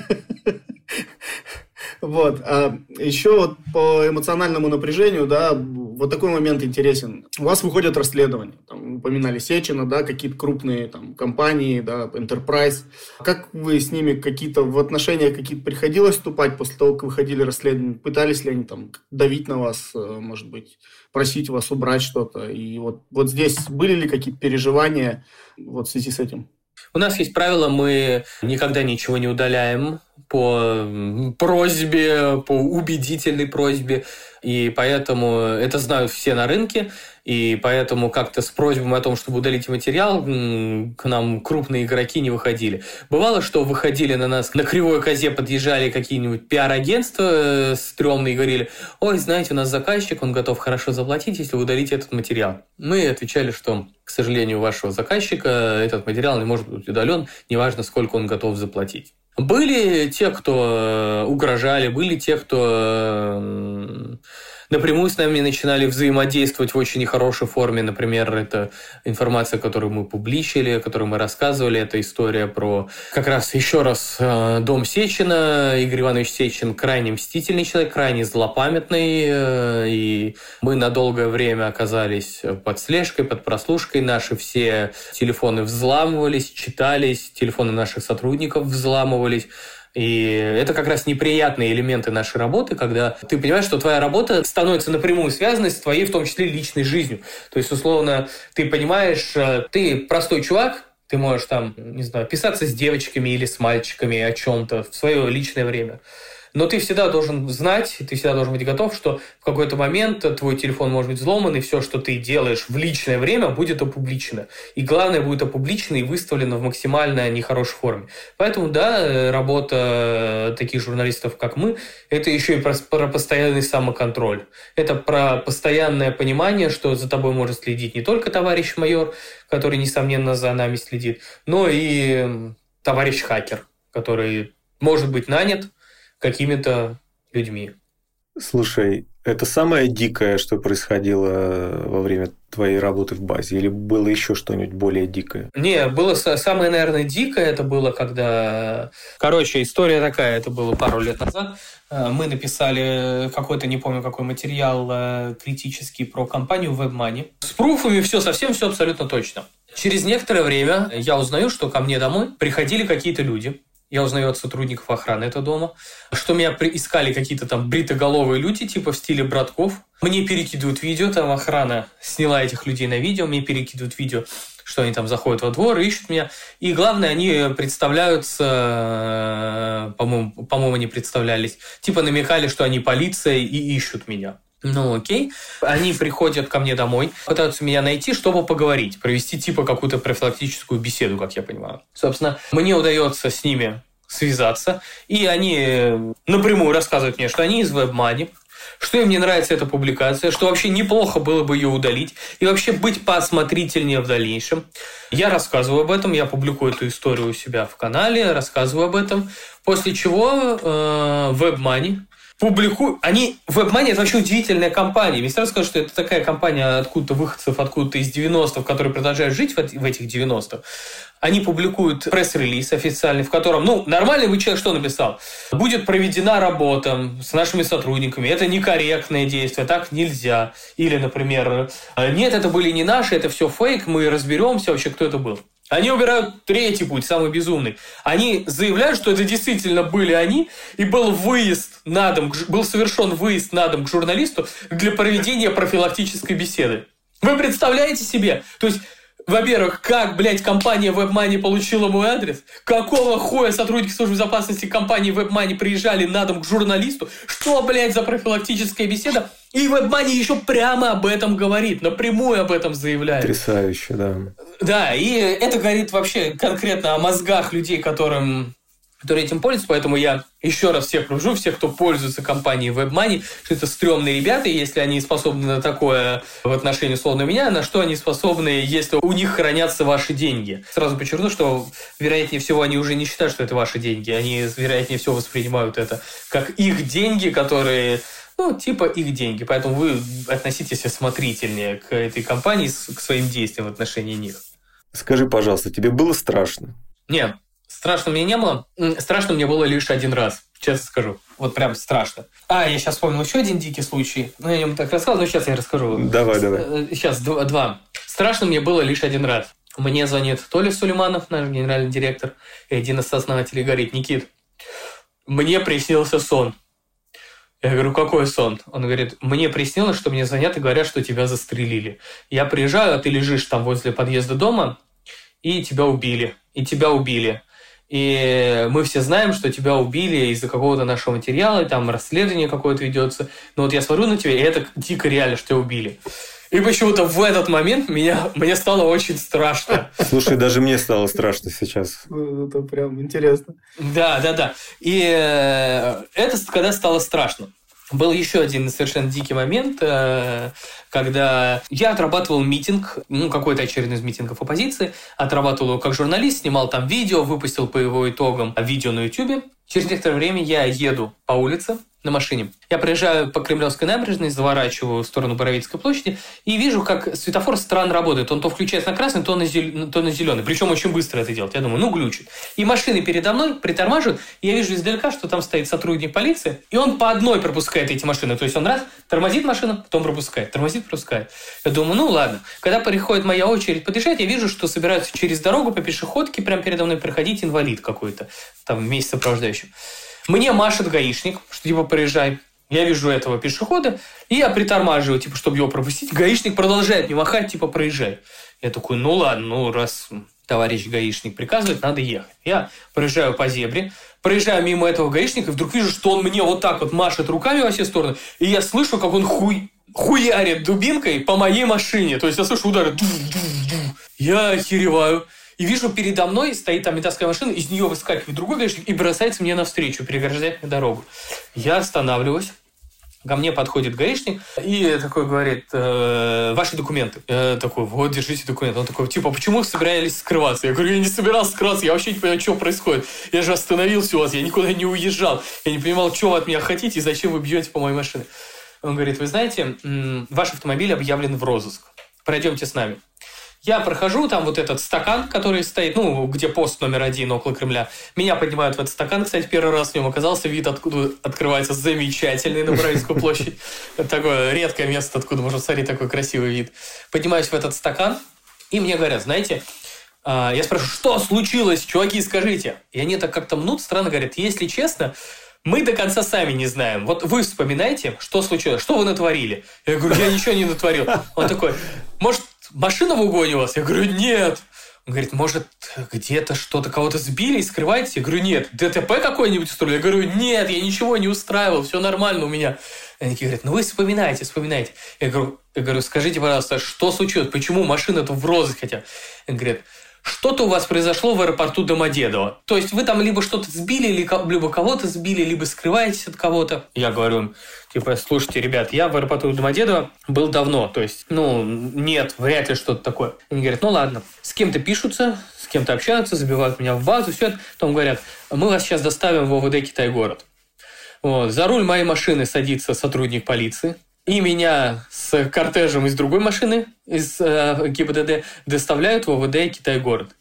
Вот. А еще вот по эмоциональному напряжению, да, вот такой момент интересен. У вас выходят расследования, там, упоминали Сечина, да, какие-то крупные там компании, да, Enterprise. Как вы с ними какие-то в отношения какие-то приходилось вступать после того, как выходили расследования? Пытались ли они там давить на вас, э, может быть, просить вас убрать что-то? И вот, вот здесь были ли какие-то переживания вот в связи с этим? У нас есть правило, мы никогда ничего не удаляем по просьбе, по убедительной просьбе. И поэтому это знают все на рынке. И поэтому как-то с просьбой о том, чтобы удалить материал, к нам крупные игроки не выходили. Бывало, что выходили на нас, на кривой козе подъезжали какие-нибудь пиар-агентства э, стрёмные и говорили, ой, знаете, у нас заказчик, он готов хорошо заплатить, если вы удалите этот материал. Мы отвечали, что, к сожалению, вашего заказчика этот материал не может быть удален, неважно, сколько он готов заплатить. Были те, кто э, угрожали, были те, кто э, напрямую с нами начинали взаимодействовать в очень нехорошей форме. Например, это информация, которую мы публичили, которую мы рассказывали. Это история про как раз еще раз э, дом Сечина. Игорь Иванович Сечин крайне мстительный человек, крайне злопамятный. И мы на долгое время оказались под слежкой, под прослушкой. Наши все телефоны взламывались, читались, телефоны наших сотрудников взламывались. И это как раз неприятные элементы нашей работы, когда ты понимаешь, что твоя работа становится напрямую связана с твоей, в том числе, личной жизнью. То есть, условно, ты понимаешь, э, ты простой чувак, ты можешь там, не знаю, писаться с девочками или с мальчиками о чем-то в свое личное время. Но ты всегда должен знать, ты всегда должен быть готов, что в какой-то момент твой телефон может быть взломан, и все, что ты делаешь в личное время, будет опубличено. И главное, будет опубличено и выставлено в максимально нехорошей форме. Поэтому, да, работа таких журналистов, как мы, это еще и про, про постоянный самоконтроль. Это про постоянное понимание, что за тобой может следить не только товарищ майор, который, несомненно, за нами следит, но и товарищ хакер, который может быть нанят какими-то людьми. Слушай, это самое дикое, что происходило во время твоей работы в базе? Или было еще что-нибудь более дикое? Не, было самое, наверное, дикое. Это было, когда... Короче, история такая. Это было пару лет назад. Э, мы написали какой-то, не помню, какой материал э, критический про компанию WebMoney. С пруфами все совсем, все абсолютно точно. Через некоторое время я узнаю, что ко мне домой приходили какие-то люди, я узнаю от сотрудников охраны этого дома, что меня искали какие-то там бритоголовые люди, типа в стиле братков. Мне перекидывают видео, там охрана сняла этих людей на видео, мне перекидывают видео, что они там заходят во двор, ищут меня. И главное, они представляются, э, по-моему, по-моему, они представлялись, типа намекали, что они полиция и ищут меня. Ну, окей. Они приходят ко мне домой, пытаются меня найти, чтобы поговорить, провести типа какую-то профилактическую беседу, как я понимаю. Собственно, мне удается с ними связаться, и они напрямую рассказывают мне, что они из WebMoney, что им не нравится эта публикация, что вообще неплохо было бы ее удалить и вообще быть посмотрительнее в дальнейшем. Я рассказываю об этом, я публикую эту историю у себя в канале, рассказываю об этом, после чего э, WebMoney публикуют. Они, WebMoney это вообще удивительная компания. Мне сразу скажу, что это такая компания откуда-то выходцев, откуда-то из 90-х, которые продолжают жить в, в этих 90-х. Они публикуют пресс-релиз официальный, в котором, ну, нормальный бы человек что написал? Будет проведена работа с нашими сотрудниками. Это некорректное действие, так нельзя. Или, например, нет, это были не наши, это все фейк, мы разберемся вообще, кто это был. Они убирают третий путь, самый безумный. Они заявляют, что это действительно были они, и был выезд на дом, был совершен выезд на дом к журналисту для проведения профилактической беседы. Вы представляете себе? То есть во-первых, как, блядь, компания WebMoney получила мой адрес? Какого хуя сотрудники службы безопасности компании WebMoney приезжали на дом к журналисту? Что, блядь, за профилактическая беседа? И WebMoney еще прямо об этом говорит, напрямую об этом заявляет. Потрясающе, да. Да, и это говорит вообще конкретно о мозгах людей, которым которые этим пользуются, поэтому я еще раз всех прошу, всех, кто пользуется компанией WebMoney, что это стрёмные ребята, и если они способны на такое в отношении условно меня, на что они способны, если у них хранятся ваши деньги. Сразу подчеркну, что вероятнее всего они уже не считают, что это ваши деньги, они вероятнее всего воспринимают это как их деньги, которые ну, типа их деньги. Поэтому вы относитесь осмотрительнее к этой компании, к своим действиям в отношении них. Скажи, пожалуйста, тебе было страшно? Нет, Страшно мне не было. Страшно мне было лишь один раз, честно скажу. Вот прям страшно. А, я сейчас вспомнил еще один дикий случай. Ну, я о нем так рассказывал, но сейчас я расскажу. Давай, давай. Сейчас, э, два. Страшно мне было лишь один раз. Мне звонит Толя Сулейманов, наш генеральный директор, и один из основателей говорит, Никит, мне приснился сон. Я говорю, какой сон? Он говорит, мне приснилось, что мне звонят и говорят, что тебя застрелили. Я приезжаю, а ты лежишь там возле подъезда дома, и тебя убили. И тебя убили и мы все знаем, что тебя убили из-за какого-то нашего материала, и там расследование какое-то ведется. Но вот я смотрю на тебя, и это дико реально, что тебя убили. И почему-то в этот момент меня, мне стало очень страшно. Слушай, даже мне стало страшно сейчас. Это прям интересно. Да, да, да. И э, это когда стало страшно. Был еще один совершенно дикий момент, э, когда я отрабатывал митинг, ну, какой-то очередной из митингов оппозиции, отрабатывал его как журналист, снимал там видео, выпустил по его итогам видео на YouTube. Через некоторое время я еду по улице, на машине. Я проезжаю по Кремлевской набережной, заворачиваю в сторону Боровицкой площади и вижу, как светофор странно работает. Он то включается на красный, то на, зел... то на зеленый. Причем очень быстро это делает. Я думаю, ну, глючит. И машины передо мной притормаживают. Я вижу издалека, что там стоит сотрудник полиции, и он по одной пропускает эти машины. То есть он раз тормозит машину, потом пропускает, тормозит, пропускает. Я думаю, ну, ладно. Когда приходит моя очередь подъезжать, я вижу, что собираются через дорогу по пешеходке прямо передо мной проходить инвалид какой-то, там, вместе сопровождающим. Мне машет гаишник, что типа приезжай. Я вижу этого пешехода, и я притормаживаю, типа, чтобы его пропустить. Гаишник продолжает мне махать, типа, проезжай. Я такой, ну ладно, ну раз товарищ гаишник приказывает, надо ехать. Я проезжаю по зебре, проезжаю мимо этого гаишника, и вдруг вижу, что он мне вот так вот машет руками во все стороны, и я слышу, как он хуй, хуярит дубинкой по моей машине. То есть я слышу удары. Я охереваю. И вижу, передо мной стоит там металлская машина, из нее выскакивает другой гаишник и бросается мне навстречу, переграждает мне дорогу. Я останавливаюсь, Ко мне подходит гаишник и такой говорит, э, ваши документы. Я такой, вот, держите документы. Он такой, типа, почему вы собирались скрываться? Я говорю, я не собирался скрываться, я вообще не понимаю, что происходит. Я же остановился у вас, я никуда не уезжал. Я не понимал, что вы от меня хотите и зачем вы бьете по моей машине. Он говорит, вы знаете, ваш автомобиль объявлен в розыск. Пройдемте с нами. Я прохожу, там вот этот стакан, который стоит, ну, где пост номер один около Кремля. Меня поднимают в этот стакан. Кстати, первый раз в нем оказался вид, откуда открывается замечательный на Браильскую площадь. Такое редкое место, откуда можно смотреть такой красивый вид. Поднимаюсь в этот стакан, и мне говорят, знаете, а, я спрашиваю, что случилось, чуваки, скажите. И они так как-то мнут, странно говорят, если честно, мы до конца сами не знаем. Вот вы вспоминаете, что случилось, что вы натворили. Я говорю, я ничего не натворил. Он такой, может, машина в угоне у вас? Я говорю, нет. Он говорит, может, где-то что-то, кого-то сбили и скрываете? Я говорю, нет. ДТП какой-нибудь устроили? Я говорю, нет, я ничего не устраивал, все нормально у меня. Они такие говорят, ну вы вспоминайте, вспоминайте. Я говорю, я говорю скажите, пожалуйста, что случилось? Почему машина-то в розыск хотя? Он говорит, что-то у вас произошло в аэропорту Домодедово. То есть вы там либо что-то сбили, либо кого-то сбили, либо скрываетесь от кого-то. Я говорю, типа, слушайте, ребят, я в аэропорту Домодедово был давно. То есть, ну, нет, вряд ли что-то такое. Они говорят, ну ладно, с кем-то пишутся, с кем-то общаются, забивают меня в базу, все это. Потом говорят, мы вас сейчас доставим в ОВД Китай-город. Вот. За руль моей машины садится сотрудник полиции и меня с кортежем из другой машины, из э, ГИБДД, доставляют в ОВД Китай-город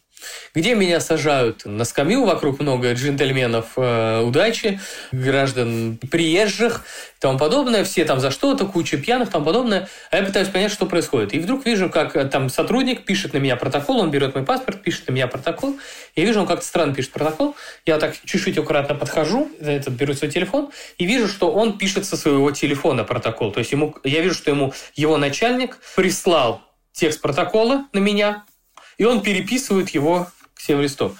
где меня сажают на скамью, вокруг много джентльменов э, удачи, граждан приезжих и тому подобное, все там за что-то, куча пьяных, тому подобное, а я пытаюсь понять, что происходит. И вдруг вижу, как э, там сотрудник пишет на меня протокол, он берет мой паспорт, пишет на меня протокол, я вижу, он как-то странно пишет протокол, я так чуть-чуть аккуратно подхожу, этот, беру свой телефон, и вижу, что он пишет со своего телефона протокол. То есть ему, я вижу, что ему его начальник прислал текст протокола на меня, и он переписывает его к 7 листов.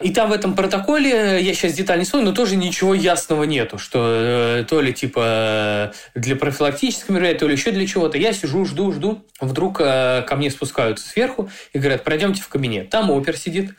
И там в этом протоколе, я сейчас детально не вспомню, но тоже ничего ясного нету, что э, то ли типа для профилактического мероприятия, то ли еще для чего-то. Я сижу, жду, жду. Вдруг э, ко мне спускаются сверху и говорят, пройдемте в кабинет. Там опер сидит,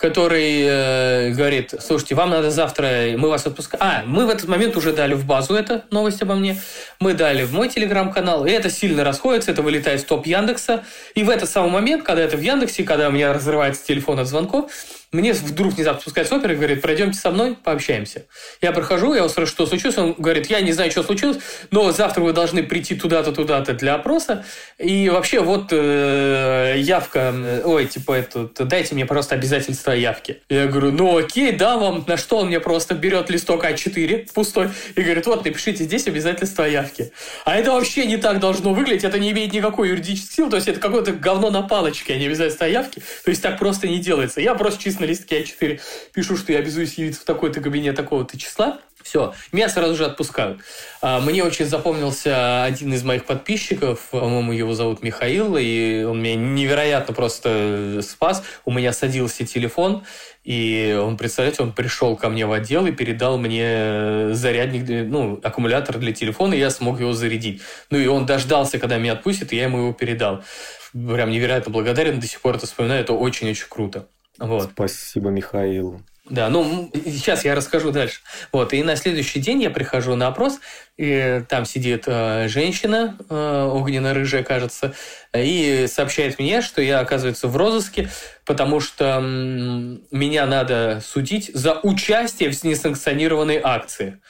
который э, говорит, слушайте, вам надо завтра, мы вас отпускаем. А, мы в этот момент уже дали в базу эту новость обо мне, мы дали в мой телеграм-канал, и это сильно расходится, это вылетает в топ Яндекса. И в этот самый момент, когда это в Яндексе, когда у меня разрывается телефон от звонков, мне вдруг внезапно спускается опер и говорит, пройдемте со мной, пообщаемся. Я прохожу, я спрашиваю, что случилось. Он говорит, я не знаю, что случилось, но завтра вы должны прийти туда-то, туда-то для опроса. И вообще вот э, явка, э, ой, типа, это, дайте мне просто обязательства явки. Я говорю, ну окей, да вам. На что он мне просто берет листок А4 пустой и говорит, вот, напишите здесь обязательства явки. А это вообще не так должно выглядеть, это не имеет никакой юридической силы, то есть это какое-то говно на палочке, а не обязательства явки. То есть так просто не делается. Я просто чисто на листке А4 пишу, что я обязуюсь явиться в такой-то кабинет такого-то числа. Все, меня сразу же отпускают. А, мне очень запомнился один из моих подписчиков, по-моему, его зовут Михаил, и он меня невероятно просто спас. У меня садился телефон, и он, представляете, он пришел ко мне в отдел и передал мне зарядник, ну, аккумулятор для телефона, и я смог его зарядить. Ну, и он дождался, когда меня отпустит, и я ему его передал. Прям невероятно благодарен, до сих пор это вспоминаю, это очень-очень круто. Вот. Спасибо, Михаил. Да, ну, сейчас я расскажу дальше. Вот, и на следующий день я прихожу на опрос, и там сидит э, женщина, э, огненно-рыжая, кажется, и сообщает мне, что я, оказывается, в розыске, потому что м, меня надо судить за участие в несанкционированной акции.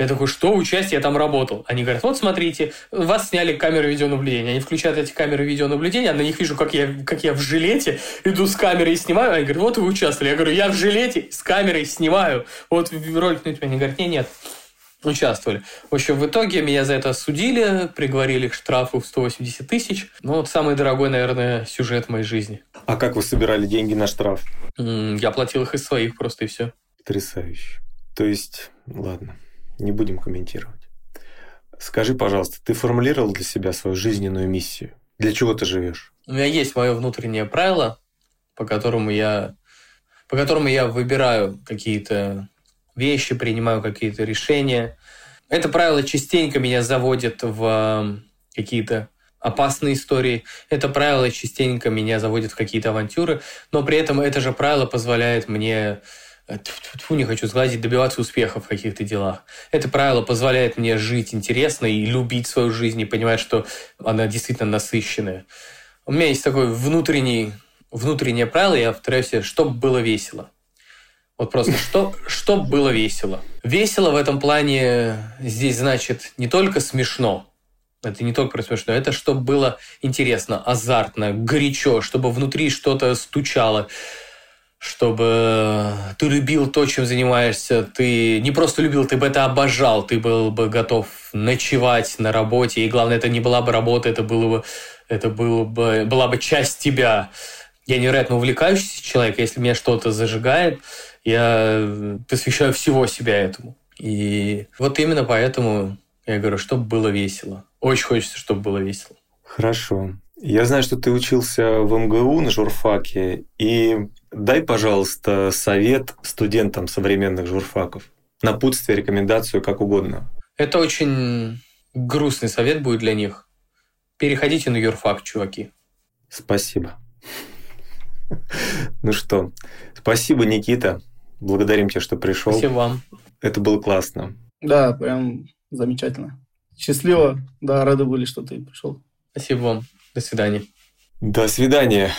Я такой, что участие, я там работал. Они говорят, вот смотрите, вас сняли камеры видеонаблюдения. Они включают эти камеры видеонаблюдения, а на них вижу, как я, как я в жилете иду с камерой и снимаю. Они говорят, вот вы участвовали. Я говорю, я в жилете с камерой снимаю. Вот ролик на YouTube. Они говорят, нет, нет, участвовали. В общем, в итоге меня за это судили, приговорили к штрафу в 180 тысяч. Ну, вот самый дорогой, наверное, сюжет моей жизни. А как вы собирали деньги на штраф? Я платил их из своих просто и все. Потрясающе. То есть, ладно, не будем комментировать. Скажи, пожалуйста, ты формулировал для себя свою жизненную миссию? Для чего ты живешь? У меня есть мое внутреннее правило, по которому я, по которому я выбираю какие-то вещи, принимаю какие-то решения. Это правило частенько меня заводит в эм, какие-то опасные истории. Это правило частенько меня заводит в какие-то авантюры, но при этом это же правило позволяет мне э, Фу, не хочу сглазить, добиваться успеха в каких-то делах. Это правило позволяет мне жить интересно и любить свою жизнь, и понимать, что она действительно насыщенная. У меня есть такое внутренний, внутреннее правило, я повторяю себе, чтобы было весело. Вот просто что, что было весело. Весело в этом плане здесь значит не только смешно, это не только про смешно, это чтобы было интересно, азартно, горячо, чтобы внутри что-то стучало, чтобы ты любил то, чем занимаешься, ты не просто любил, ты бы это обожал, ты был бы готов ночевать на работе, и главное, это не была бы работа, это было бы, это было бы, была бы часть тебя. Я невероятно увлекающийся человек, если меня что-то зажигает, я посвящаю всего себя этому. И вот именно поэтому я говорю, чтобы было весело. Очень хочется, чтобы было весело. Хорошо. Я знаю, что ты учился в МГУ на журфаке. И дай, пожалуйста, совет студентам современных журфаков. Напутствие, рекомендацию, как угодно. Это очень грустный совет будет для них. Переходите на юрфак, чуваки. Спасибо. Ну что, спасибо, Никита. Благодарим тебя, что пришел. Спасибо вам. Это было классно. Да, прям замечательно. Счастливо. Да, рады были, что ты пришел. Спасибо вам. До свидания. До свидания.